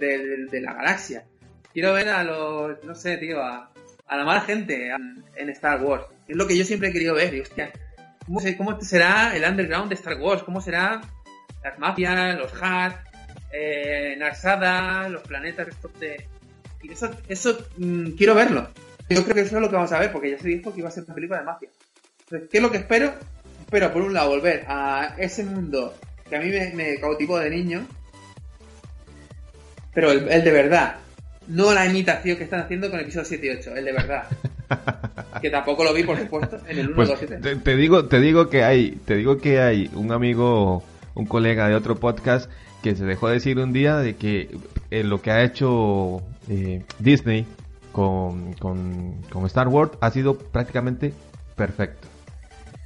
de- la galaxia. Quiero ver a los, no sé, tío, a, a la mala gente en, Star Wars. Es lo que yo siempre he querido ver. Y, hostia, ¿cómo, ¿cómo será el underground de Star Wars? ¿Cómo será las mafias, los hacks, eh, Narsada, los planetas estos de... Y eso, eso mm, quiero verlo. Yo creo que eso es lo que vamos a ver, porque ya se dijo que iba a ser una película de mafia. Entonces, ¿qué es lo que espero? Espero, por un lado, volver a ese mundo que a mí me, me cautivó de niño, pero el, el de verdad. No la imitación que están haciendo con el episodio 7 y 8, el de verdad. [laughs] que tampoco lo vi, por supuesto, en el 1, Pues 2, 7. te, te digo, te digo que hay, te digo que hay un amigo, un colega de otro podcast que se dejó decir un día de que eh, lo que ha hecho eh, Disney con, con, con Star Wars ha sido prácticamente perfecto.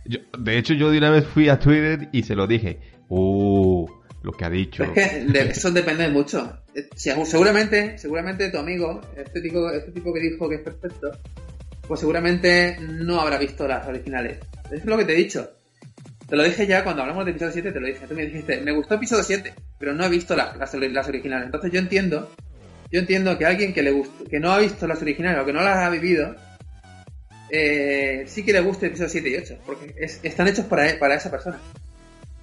Yo- de hecho, yo de una vez fui a Twitter y se lo dije. Uh, lo que ha dicho. [laughs] Es que eso depende mucho. Eh, seguramente, seguramente tu amigo, este tipo, este tipo que dijo que es perfecto, pues seguramente no habrá visto las originales. Es lo que te he dicho. Te lo dije ya cuando hablamos de episodio 7, te lo dije. Tú me dijiste, me gustó episodio 7, pero no he visto las, las, originales. Entonces yo entiendo, yo entiendo que alguien que le gustó, que no ha visto las originales o que no las ha vivido, eh, sí que le guste episodio 7 y 8, porque es- están hechos para, para esa persona.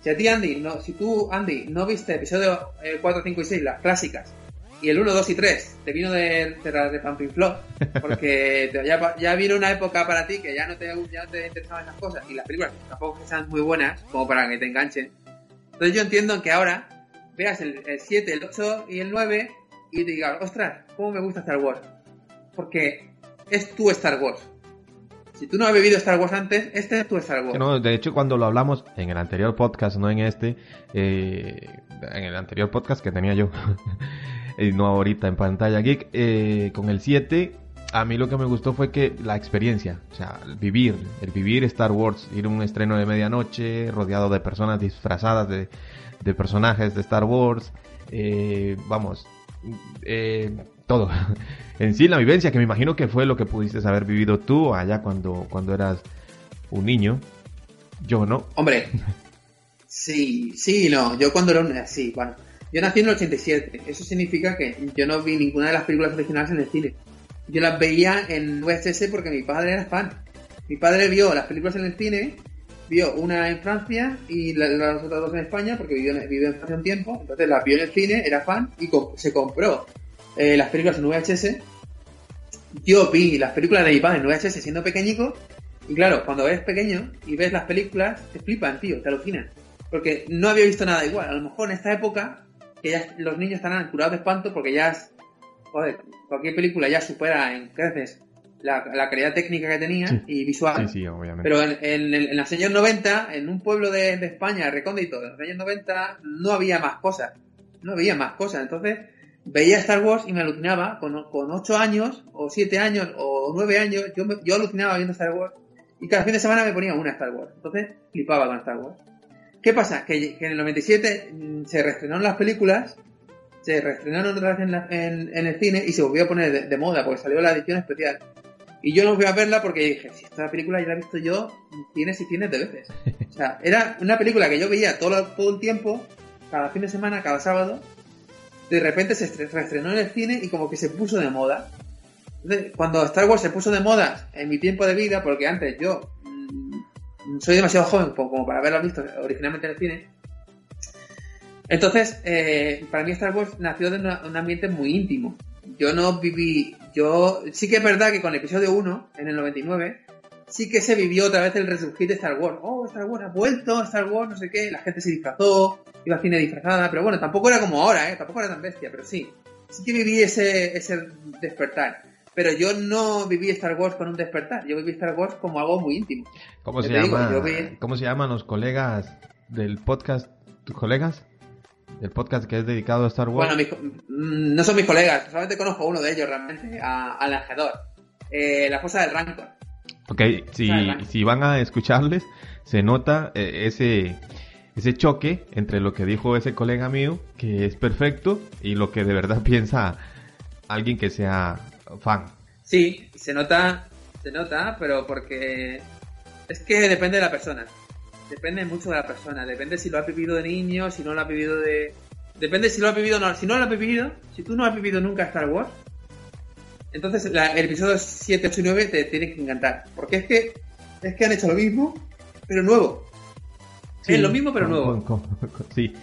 Si a ti, Andy, no, si tú, Andy, no viste episodio eh, 4, 5 y 6, las clásicas, y el 1, 2 y 3 te vino de, de, de Pampinfló, porque [laughs] ya, ya vino una época para ti que ya no te, ya te interesaban esas cosas, y las películas tampoco que sean muy buenas, como para que te enganchen. Entonces yo entiendo que ahora veas el, el 7, el 8 y el 9 y te digas, ostras, ¿cómo me gusta Star Wars? Porque es tu Star Wars. Si tú no has vivido Star Wars antes, este es tu Star Wars. No, de hecho, cuando lo hablamos en el anterior podcast, no en este, eh, en el anterior podcast que tenía yo, [laughs] y no ahorita en pantalla geek, eh, con el 7, a mí lo que me gustó fue que la experiencia, o sea, el vivir, el vivir Star Wars, ir a un estreno de medianoche, rodeado de personas disfrazadas de, de personajes de Star Wars, eh, vamos, eh, todo. [laughs] en sí, la vivencia, que me imagino que fue lo que pudiste haber vivido tú allá cuando, cuando eras un niño. Yo no. Hombre, [laughs] sí, sí, no. Yo cuando era un... Sí, bueno. Yo nací en el 87. Eso significa que yo no vi ninguna de las películas originales en el cine. Yo las veía en VHS porque mi padre era fan. Mi padre vio las películas en el cine, vio una en Francia y la- las otras dos en España porque vivió vivió en Francia un tiempo. Entonces las vio en el cine, era fan y se compró eh, las películas en VHS. Yo vi las películas de mi padre en VHS siendo pequeñico y claro, cuando eres pequeño y ves las películas, te flipan, tío, te alucinan. Porque no había visto nada igual. A lo mejor en esta época, que ya los niños estarán curados de espanto porque ya es... Joder, cualquier película ya supera en creces la, la calidad técnica que tenía Sí. y visual. Sí, sí, obviamente. Pero en, en, en los años 90, en un pueblo de, de España, recóndito, en los años 90, no había más cosas. No había más cosas. Entonces, veía Star Wars y me alucinaba. Con, con 8 años, o 7 años, o 9 años, yo, me- yo alucinaba viendo Star Wars. Y cada fin de semana me ponía una Star Wars. Entonces, flipaba con Star Wars. ¿Qué pasa? Que, que en el 97 mm, se reestrenaron las películas, se reestrenaron otra vez en, la- en, en el cine y se volvió a poner de, de moda porque salió la edición especial. Y yo no fui a verla porque dije, si esta película ya la he visto yo tienes y tienes de veces. [laughs] O sea, era una película que yo veía todo, todo el tiempo, cada fin de semana, cada sábado. De repente se estre- reestrenó en el cine y como que se puso de moda. Entonces, cuando Star Wars se puso de moda en mi tiempo de vida, porque antes yo soy demasiado joven como para haberla visto originalmente en el cine, entonces, eh, para mí Star Wars nació de una- un ambiente muy íntimo. Yo no viví, yo sí que es verdad que con el episodio 1, en el 99, sí que se vivió otra vez el resurgir de Star Wars. Oh, Star Wars ha vuelto, Star Wars, no sé qué, la gente se disfrazó, iba al cine disfrazada, pero bueno, tampoco era como ahora, ¿eh? tampoco era tan bestia, pero sí. Sí que viví ese, ese despertar. Pero yo no viví Star Wars con un despertar, yo viví Star Wars como algo muy íntimo. ¿Cómo se digo, llama? vi- ¿Cómo se llaman los colegas del podcast? ¿Tus colegas? El podcast que es dedicado a Star Wars. Bueno, mis mm, no son mis colegas, solamente conozco a uno de ellos realmente, a- al Angedor. Eh, la esposa del Rancor. Ok, si, si van a escucharles, se nota eh, ese ese choque entre lo que dijo ese colega mío, que es perfecto, y lo que de verdad [laughs] piensa alguien que sea fan. Sí, se nota, se nota, pero porque es que depende de la persona. Depende mucho de la persona. Depende si lo ha vivido de niño, si no lo ha vivido de. Depende si lo ha vivido o no. Si no lo ha vivido, si tú no has vivido nunca Star Wars, entonces la- el episodio 7, 8 y 9 te tiene que encantar. Porque es que es que han hecho lo mismo, pero nuevo. es lo mismo, pero con- nuevo. con- sí,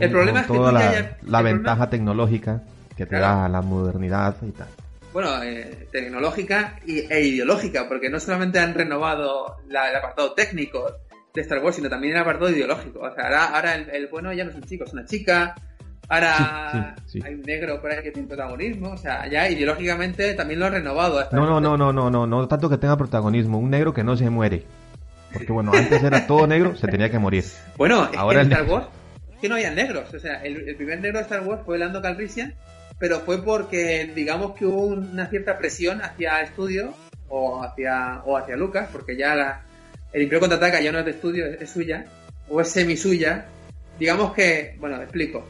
El problema es que toda la, hayas- la el ventaja problema- tecnológica que te Claro. da la modernidad y tal. Bueno, eh, tecnológica y, e ideológica, porque no solamente han renovado la- el apartado técnico de Star Wars, sino también el apartado ideológico. O sea, ahora, ahora el, el bueno ya no es un chico, es una chica. Ahora Sí, sí, sí. hay un negro por ahí que tiene protagonismo. O sea, ya ideológicamente también lo han renovado. hasta No, no, no, no, no, no, no tanto que tenga protagonismo, un negro que no se muere. Porque bueno, antes era todo negro, se tenía que morir. Bueno, Ahora en Star. Wars es que no había negros. O sea, el, el primer negro de Star Wars fue Lando Calrissian, pero fue porque, digamos que hubo una cierta presión hacia estudio o hacia, o hacia Lucas, porque ya la, el Imperio Contraataca ya no es de estudio, es, es suya, o es semi suya. Digamos que, bueno, explico.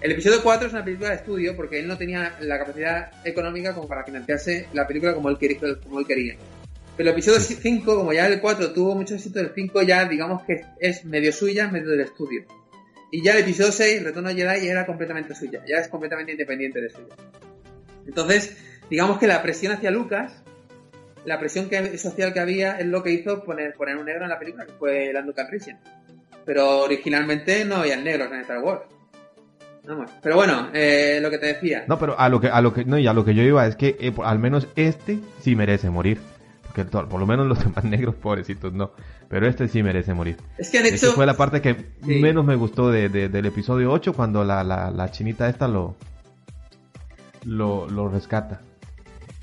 El episodio 4 es una película de estudio porque él no tenía la capacidad económica como para financiarse la película como él, quería- como él quería. Pero el episodio 5, como ya el 4 tuvo mucho éxito, el 5 ya digamos que es medio suya, medio del estudio. Y ya el episodio 6, Retorno Jedi, ya era completamente suya, ya es completamente independiente de suya. Entonces, digamos que la presión hacia Lucas, la presión que, social que había, es lo que hizo poner, poner un negro en la película, que fue Lando Calrissian. Pero originalmente no había negros en Star Wars. Pero bueno, eh, lo que te decía. No, pero a lo que, a lo que, no, y a lo que yo iba es que eh, al menos este sí merece morir. Porque to- por lo menos los [laughs] demás negros, pobrecitos, no. Pero este sí merece morir. Es que han Esa hecho... fue la parte que Sí. menos me gustó de, de- del episodio 8 cuando la, la, la chinita esta lo, lo, lo rescata.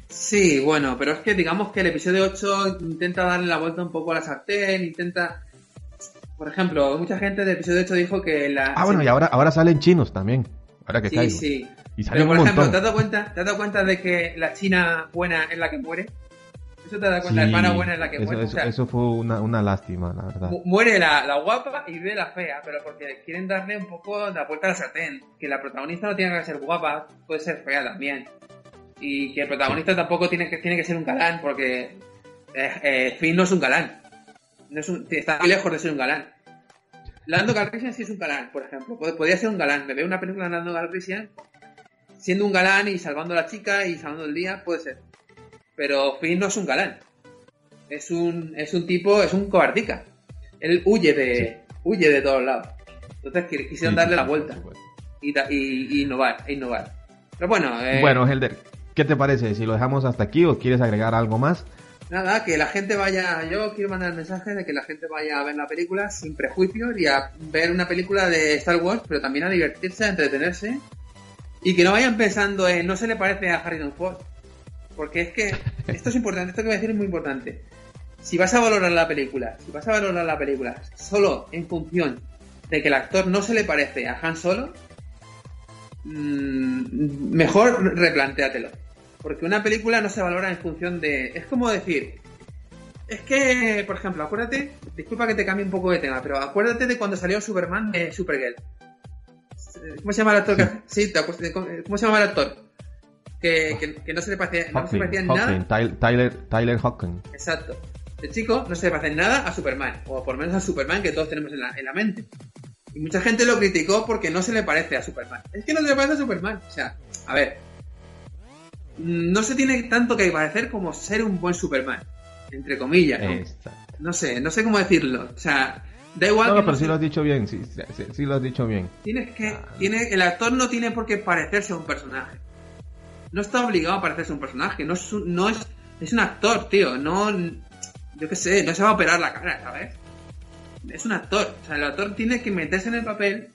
Sí, bueno, pero es que digamos que el episodio 8 intenta darle la vuelta un poco a la sartén, intenta... Por ejemplo, mucha gente del episodio 8 dijo que la... Ah, bueno, y ahora, ahora salen chinos también. Ahora que Sí, caigo. sí. Y salen Pero por un ejemplo. ¿te has, dado cuenta, ¿te has dado cuenta de que la china buena es la que muere? ¿Eso te dado cuenta? Sí, hermana buena es la que eso, muere. O eso- sea, eso fue una, una lástima, la verdad. mu- muere la, la guapa y vive la fea, pero porque quieren darle un poco la vuelta a la sartén. Que la protagonista no tiene que ser guapa, puede ser fea también. Y que el protagonista tampoco tiene que, tiene que ser un galán, porque eh, eh, Finn no es un galán. No es un- está muy lejos de ser un galán. Lando Calrissian sí es un galán, por ejemplo. Pod- Podría ser un galán. Me veo una película de Lando Calrissian siendo un galán y salvando a la chica y salvando el día, puede ser. Pero Finn no es un galán. Es un, es un tipo, es un cobardica. Él huye de, huye de todos lados. Entonces qui- quisieron darle la vuelta y- y innovar, e innovar. Pero bueno, eh, Bueno, Helder, ¿qué te parece? Si lo dejamos hasta aquí o quieres agregar algo más? Nada, que la gente vaya. Yo quiero mandar el mensaje de que la gente vaya a ver la película sin prejuicios y a ver una película de Star Wars, pero también a divertirse, a entretenerse. Y que no vayan pensando en no se le parece a Harrison Ford. Porque es que esto es importante, esto que voy a decir es muy importante. Si vas a valorar la película, si vas a valorar la película solo en función de que el actor no se le parece a Han Solo, mm, mejor replantéatelo. Porque una película no se valora en función de. Es como decir. Es que, por ejemplo, acuérdate. Disculpa que te cambie un poco de tema, pero acuérdate de cuando salió Superman de Supergirl. ¿Cómo se llama el actor? Sí, te cómo ¿cómo se llama el actor? Que, que- que no se le parecía, no se parecía en nada. Hawking, Tyler, Tyler, Tyler Hawking. Exacto. El chico no se le parece en nada a Superman, o por lo menos a Superman que todos tenemos en la, en la mente. Y mucha gente lo criticó porque no se le parece a Superman. Es que no se le parece a Superman. O sea, a ver. No se tiene tanto que parecer como ser un buen Superman. Entre comillas. ¿no? No sé, no sé cómo decirlo. O sea, da igual No, que no, pero sí lo has dicho bien, sí, sí, sí, sí lo has dicho bien. Tienes que. Ah. Tiene, el actor no tiene por qué parecerse a un personaje. No está obligado a parecerse un personaje. No es un, no es, es un actor, tío. No. Yo qué sé, no se va a operar la cara, ¿sabes? Es un actor. O sea, el actor tiene que meterse en el papel,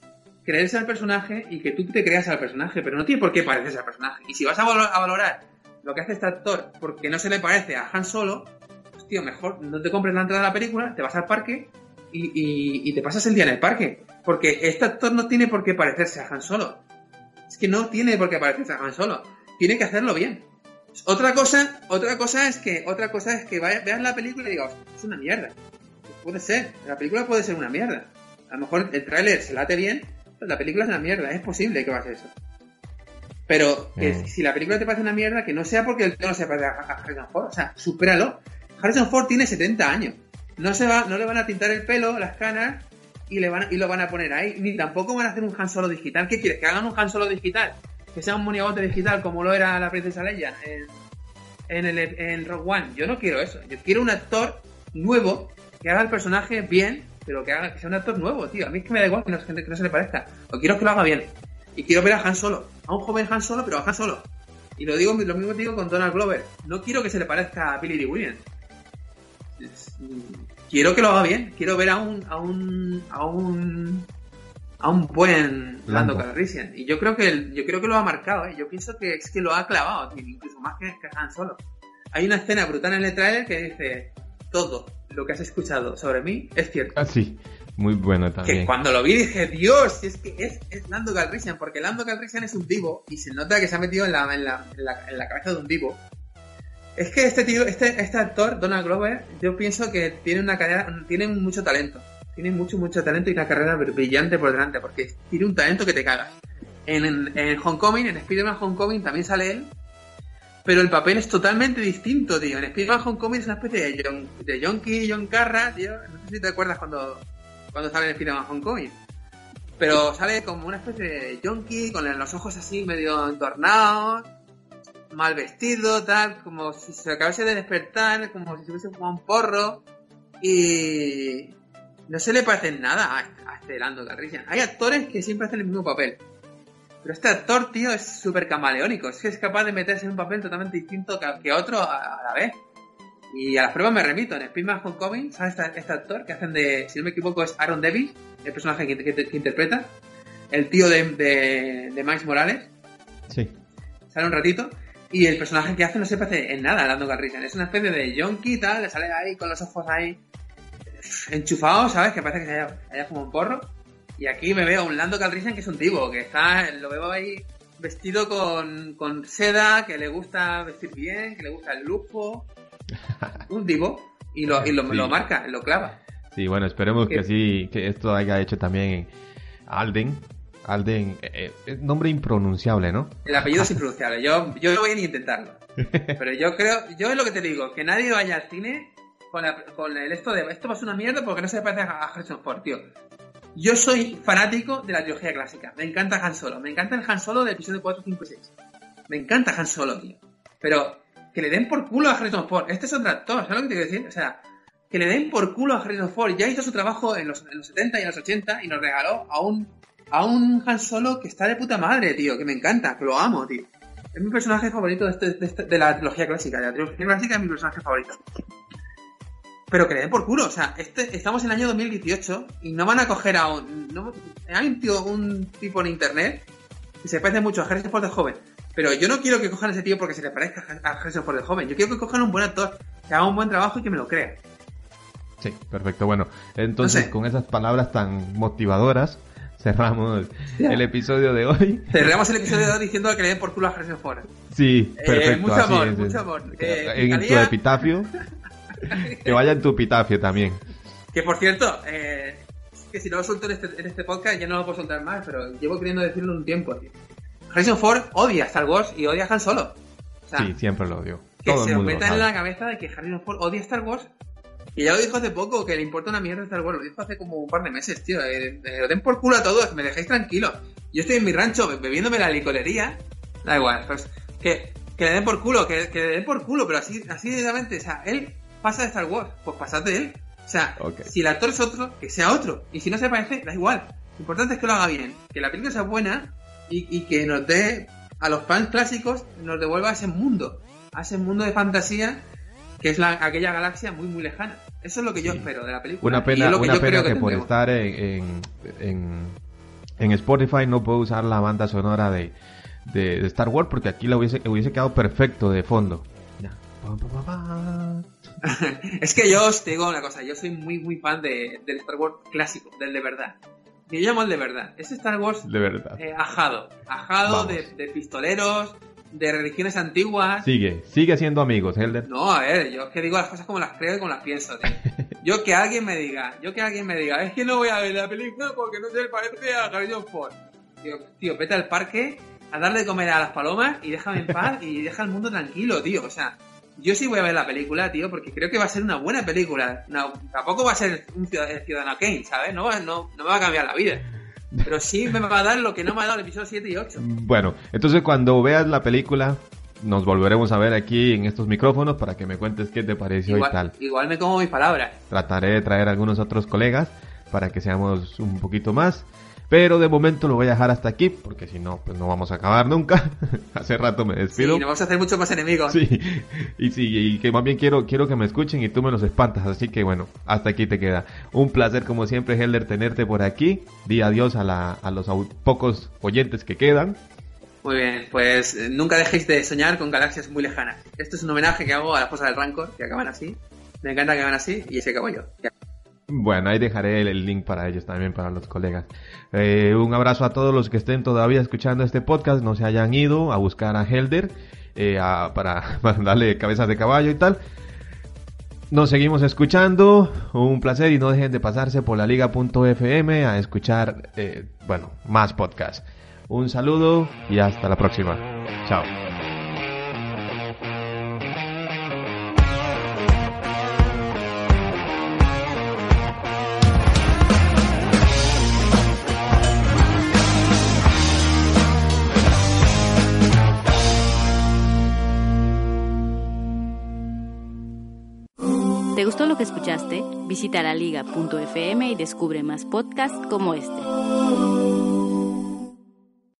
creerse al personaje y que tú te creas al personaje. Pero no tiene por qué parecerse al personaje. Y si vas a, valo- a valorar lo que hace este actor porque no se le parece a Han Solo, pues, tío, mejor no te compres la entrada a la película, te vas al parque y, y- y te pasas el día en el parque. Porque este actor no tiene por qué parecerse a Han Solo. Es que no tiene por qué parecerse a Han Solo. Tiene que hacerlo bien. Otra cosa, otra cosa es que, otra cosa es que vaya- veas la película y digas, es una mierda. Puede ser, la película puede ser una mierda. A lo mejor el tráiler se late bien, pero la película es una mierda. Es posible que ser eso. Pero que Mm. si la película te parece una mierda, que no sea porque el tono se parece a Harrison Ford. O sea, supéralo. Harrison Ford tiene 70 años. No, se va, no le van a tintar el pelo, las canas, y, le van, y lo van a poner ahí. Ni tampoco van a hacer un Han Solo digital. ¿Qué quieres? ¿Que hagan un Han Solo digital? ¿Que sea un monigote digital como lo era la princesa Leia en, el, en Rogue One? Yo no quiero eso. Yo quiero un actor nuevo que haga el personaje bien, pero que, haga, que sea un actor nuevo, tío. A mí es que me da igual que no, se le parezca. Lo quiero que lo haga bien. Y quiero ver a Han Solo. A un joven Han Solo, pero a Han Solo. Y lo digo lo mismo digo con Donald Glover. No quiero que se le parezca a Billy Dee Williams. Mm, Quiero que lo haga bien. Quiero ver a un a un a un a un buen Lando. Calrissian. Y yo creo que el- yo creo que lo ha marcado. ¿eh? Yo pienso que es que lo ha clavado, tío, incluso más que, que Han Solo. Hay una escena brutal en el trailer que dice todo lo que has escuchado sobre mí es cierto. Ah, sí. Muy bueno Que también. cuando lo vi dije, Dios, es que es, es Lando Calrissian, porque Lando Calrissian es un divo y se nota que se ha metido en la, en la, en la, en la cabeza de un divo. Es que este tío, este, este actor, Donald Glover, yo pienso que tiene una carrera, tiene mucho talento. Tiene mucho, mucho talento y una carrera br- brillante por delante, porque tiene un talento que te cagas. En, en, en Homecoming, en Spider-Man Homecoming también sale él, pero el papel es totalmente distinto, tío. En Spider-Man Homecoming es una especie de John, de Yonky, John Carra, tío. No sé si te acuerdas cuando, cuando sale en Spider-Man Homecoming. Pero sale como una especie de Yonky, con los ojos así medio entornados, mal vestido, tal, como si se acabase de despertar, como si se hubiese fumado un porro. Y no se le parece en nada a, a este Lando Calrissian. Hay actores que siempre hacen el mismo papel. Pero este actor, tío, es súper camaleónico. Es que es capaz de meterse en un papel totalmente distinto que, que otro a, a la vez. Y a las pruebas me remito. En Spider-Man Homecoming sale este, este actor que hacen de, si no me equivoco, es Aaron Davis, el personaje que, que- que interpreta. El tío de, de, de Miles Morales. Sí. Sale un ratito. Y el personaje que hace no se parece en nada a Lando Calrissian. Es una especie de yonki y tal, le sale ahí con los ojos ahí enchufados, ¿sabes? Que parece que se haya, haya como un porro. Y aquí me veo a un Lando Calrissian que es un tipo, que está, lo veo ahí vestido con, con seda, que le gusta vestir bien, que le gusta el lujo. [laughs] Un tipo. Y lo, y lo, Sí. lo marca, lo clava. Sí, bueno, esperemos que Que- sí, que esto haya hecho también Alden. Alden, eh, eh, nombre impronunciable, ¿no? El apellido es [laughs] impronunciable. Yo, yo no voy a ni intentarlo. [laughs] Pero yo creo, yo es lo que te digo, que nadie vaya al cine con, la- con el esto de esto va a ser una mierda porque no se parece a Harrison Ford, tío. Yo soy fanático de la trilogía clásica. Me encanta Han Solo. Me encanta el Han Solo del episodio 4, 5 y 6. Me encanta Han Solo, tío. Pero que le den por culo a Harrison Ford. Este es otro actor, ¿sabes lo que te quiero decir? O sea, que le den por culo a Harrison Ford. Ya hizo su trabajo en los, en los 70 y en los 80 y nos regaló a un, a un Han Solo que está de puta madre, tío. Que me encanta, que lo amo, tío. Es mi personaje favorito de, este- de este- de la trilogía clásica. De la trilogía clásica es mi personaje favorito. Pero que le den por culo, o sea, este, estamos en el año 2018 y no van a coger a un... No, hay un, tío, un tipo en internet que se parece mucho a Harrison Ford de joven, pero yo no quiero que cojan a ese tío porque se le parezca a Harrison Ford de joven, yo quiero que cojan un buen actor, que haga un buen trabajo y que me lo crea. Sí, perfecto. Bueno, entonces No sé. con esas palabras tan motivadoras, cerramos el episodio de hoy. Cerramos el episodio de hoy diciendo que le den por culo a Harrison Ford. Sí, Eh, perfecto. mucho así amor, es, mucho amor. Eh, en tu epitafio. [laughs] que vaya en tu epitafio también. Que por cierto, eh, que si no lo suelto en este, en este podcast ya no lo puedo soltar más, pero llevo queriendo decirlo un tiempo, tío. Harrison Ford odia Star Wars y odia a Han Solo. O sea, Sí, siempre lo odio. que Todo se os meta en la cabeza de que Harrison Ford odia Star Wars. Y ya lo dijo hace poco, que le importa una mierda Star Wars. Lo dijo hace como un par de meses, tío. Eh, eh, lo den por culo a todos, me dejéis tranquilo. Yo estoy en mi rancho be- bebiéndome la licorería. Da igual, pues que, que le den por culo, que, que le den por culo, pero así, así directamente. O sea, él pasa de Star Wars, pues pasad de él. O sea, si el actor es otro, que sea otro. Y si no se parece, da igual. Lo importante es que lo haga bien, que la película sea buena y, y que nos dé a los fans clásicos, nos devuelva a ese mundo, a ese mundo de fantasía que es la, aquella galaxia muy muy lejana. Eso es lo que yo Sí. espero de la película. Una pena, que una yo pena creo que, que, por estar en, en, Spotify no puedo usar la banda sonora de, de, de Star Wars porque aquí la hubiese, hubiese quedado perfecto de fondo. Ya. Pa, pa, pa, pa. [laughs] Es que yo os digo una cosa, yo soy muy muy fan de, del Star Wars clásico, del de verdad. Yo llamo el de verdad. Ese Star Wars De verdad. eh, ajado, ajado de pistoleros, de religiones antiguas. Sigue, sigue siendo amigos, Helder. No, a ver, yo es que digo las cosas como las creo y como las pienso, tío. [laughs] Yo que alguien me diga, yo que alguien me diga, es que no voy a ver la película porque no se parece a Harrison Ford. Tío, tío, vete al parque a darle de comer a las palomas y déjame en paz [laughs] y deja el mundo tranquilo, tío. O sea, yo sí voy a ver la película, tío, porque creo que va a ser una buena película. No, tampoco va a ser un Ciudadano Kane, ¿sabes? No, no, no me va a cambiar la vida. Pero sí me va a dar lo que no me ha dado el episodio 7 y 8. Bueno, entonces cuando veas la película, nos volveremos a ver aquí en estos micrófonos para que me cuentes qué te pareció y tal. Igual, igual me como mis palabras. Trataré de traer algunos otros colegas para que seamos un poquito más. Pero de momento lo voy a dejar hasta aquí, porque si no, pues no vamos a acabar nunca. [laughs] Hace rato me Sí, despido. nos vamos a hacer muchos más enemigos. Sí, y sí, y que más bien quiero, quiero que me escuchen y tú me los espantas, así que bueno, hasta aquí te queda. Un placer como siempre, Helder, tenerte por aquí. Di adiós a, la, a los pocos oyentes que quedan. Muy bien, pues eh, nunca dejéis de soñar con galaxias muy lejanas. Esto es un homenaje que hago a las cosas del Rancor, que acaban así. Me encanta que acaban así y ese acabo yo. Bueno, ahí dejaré el, link para ellos también, para los colegas. Eh, un abrazo a todos los que estén todavía escuchando este podcast, no se hayan ido a buscar a Helder eh, para, [laughs] para darle cabezas de caballo y tal. Nos seguimos escuchando, un placer y no dejen de pasarse por la liga.fm a escuchar, eh, bueno, más podcasts. Un saludo y hasta la próxima. Chao. Gustó lo que escuchaste? Visita laliga.fm y descubre más podcasts como este.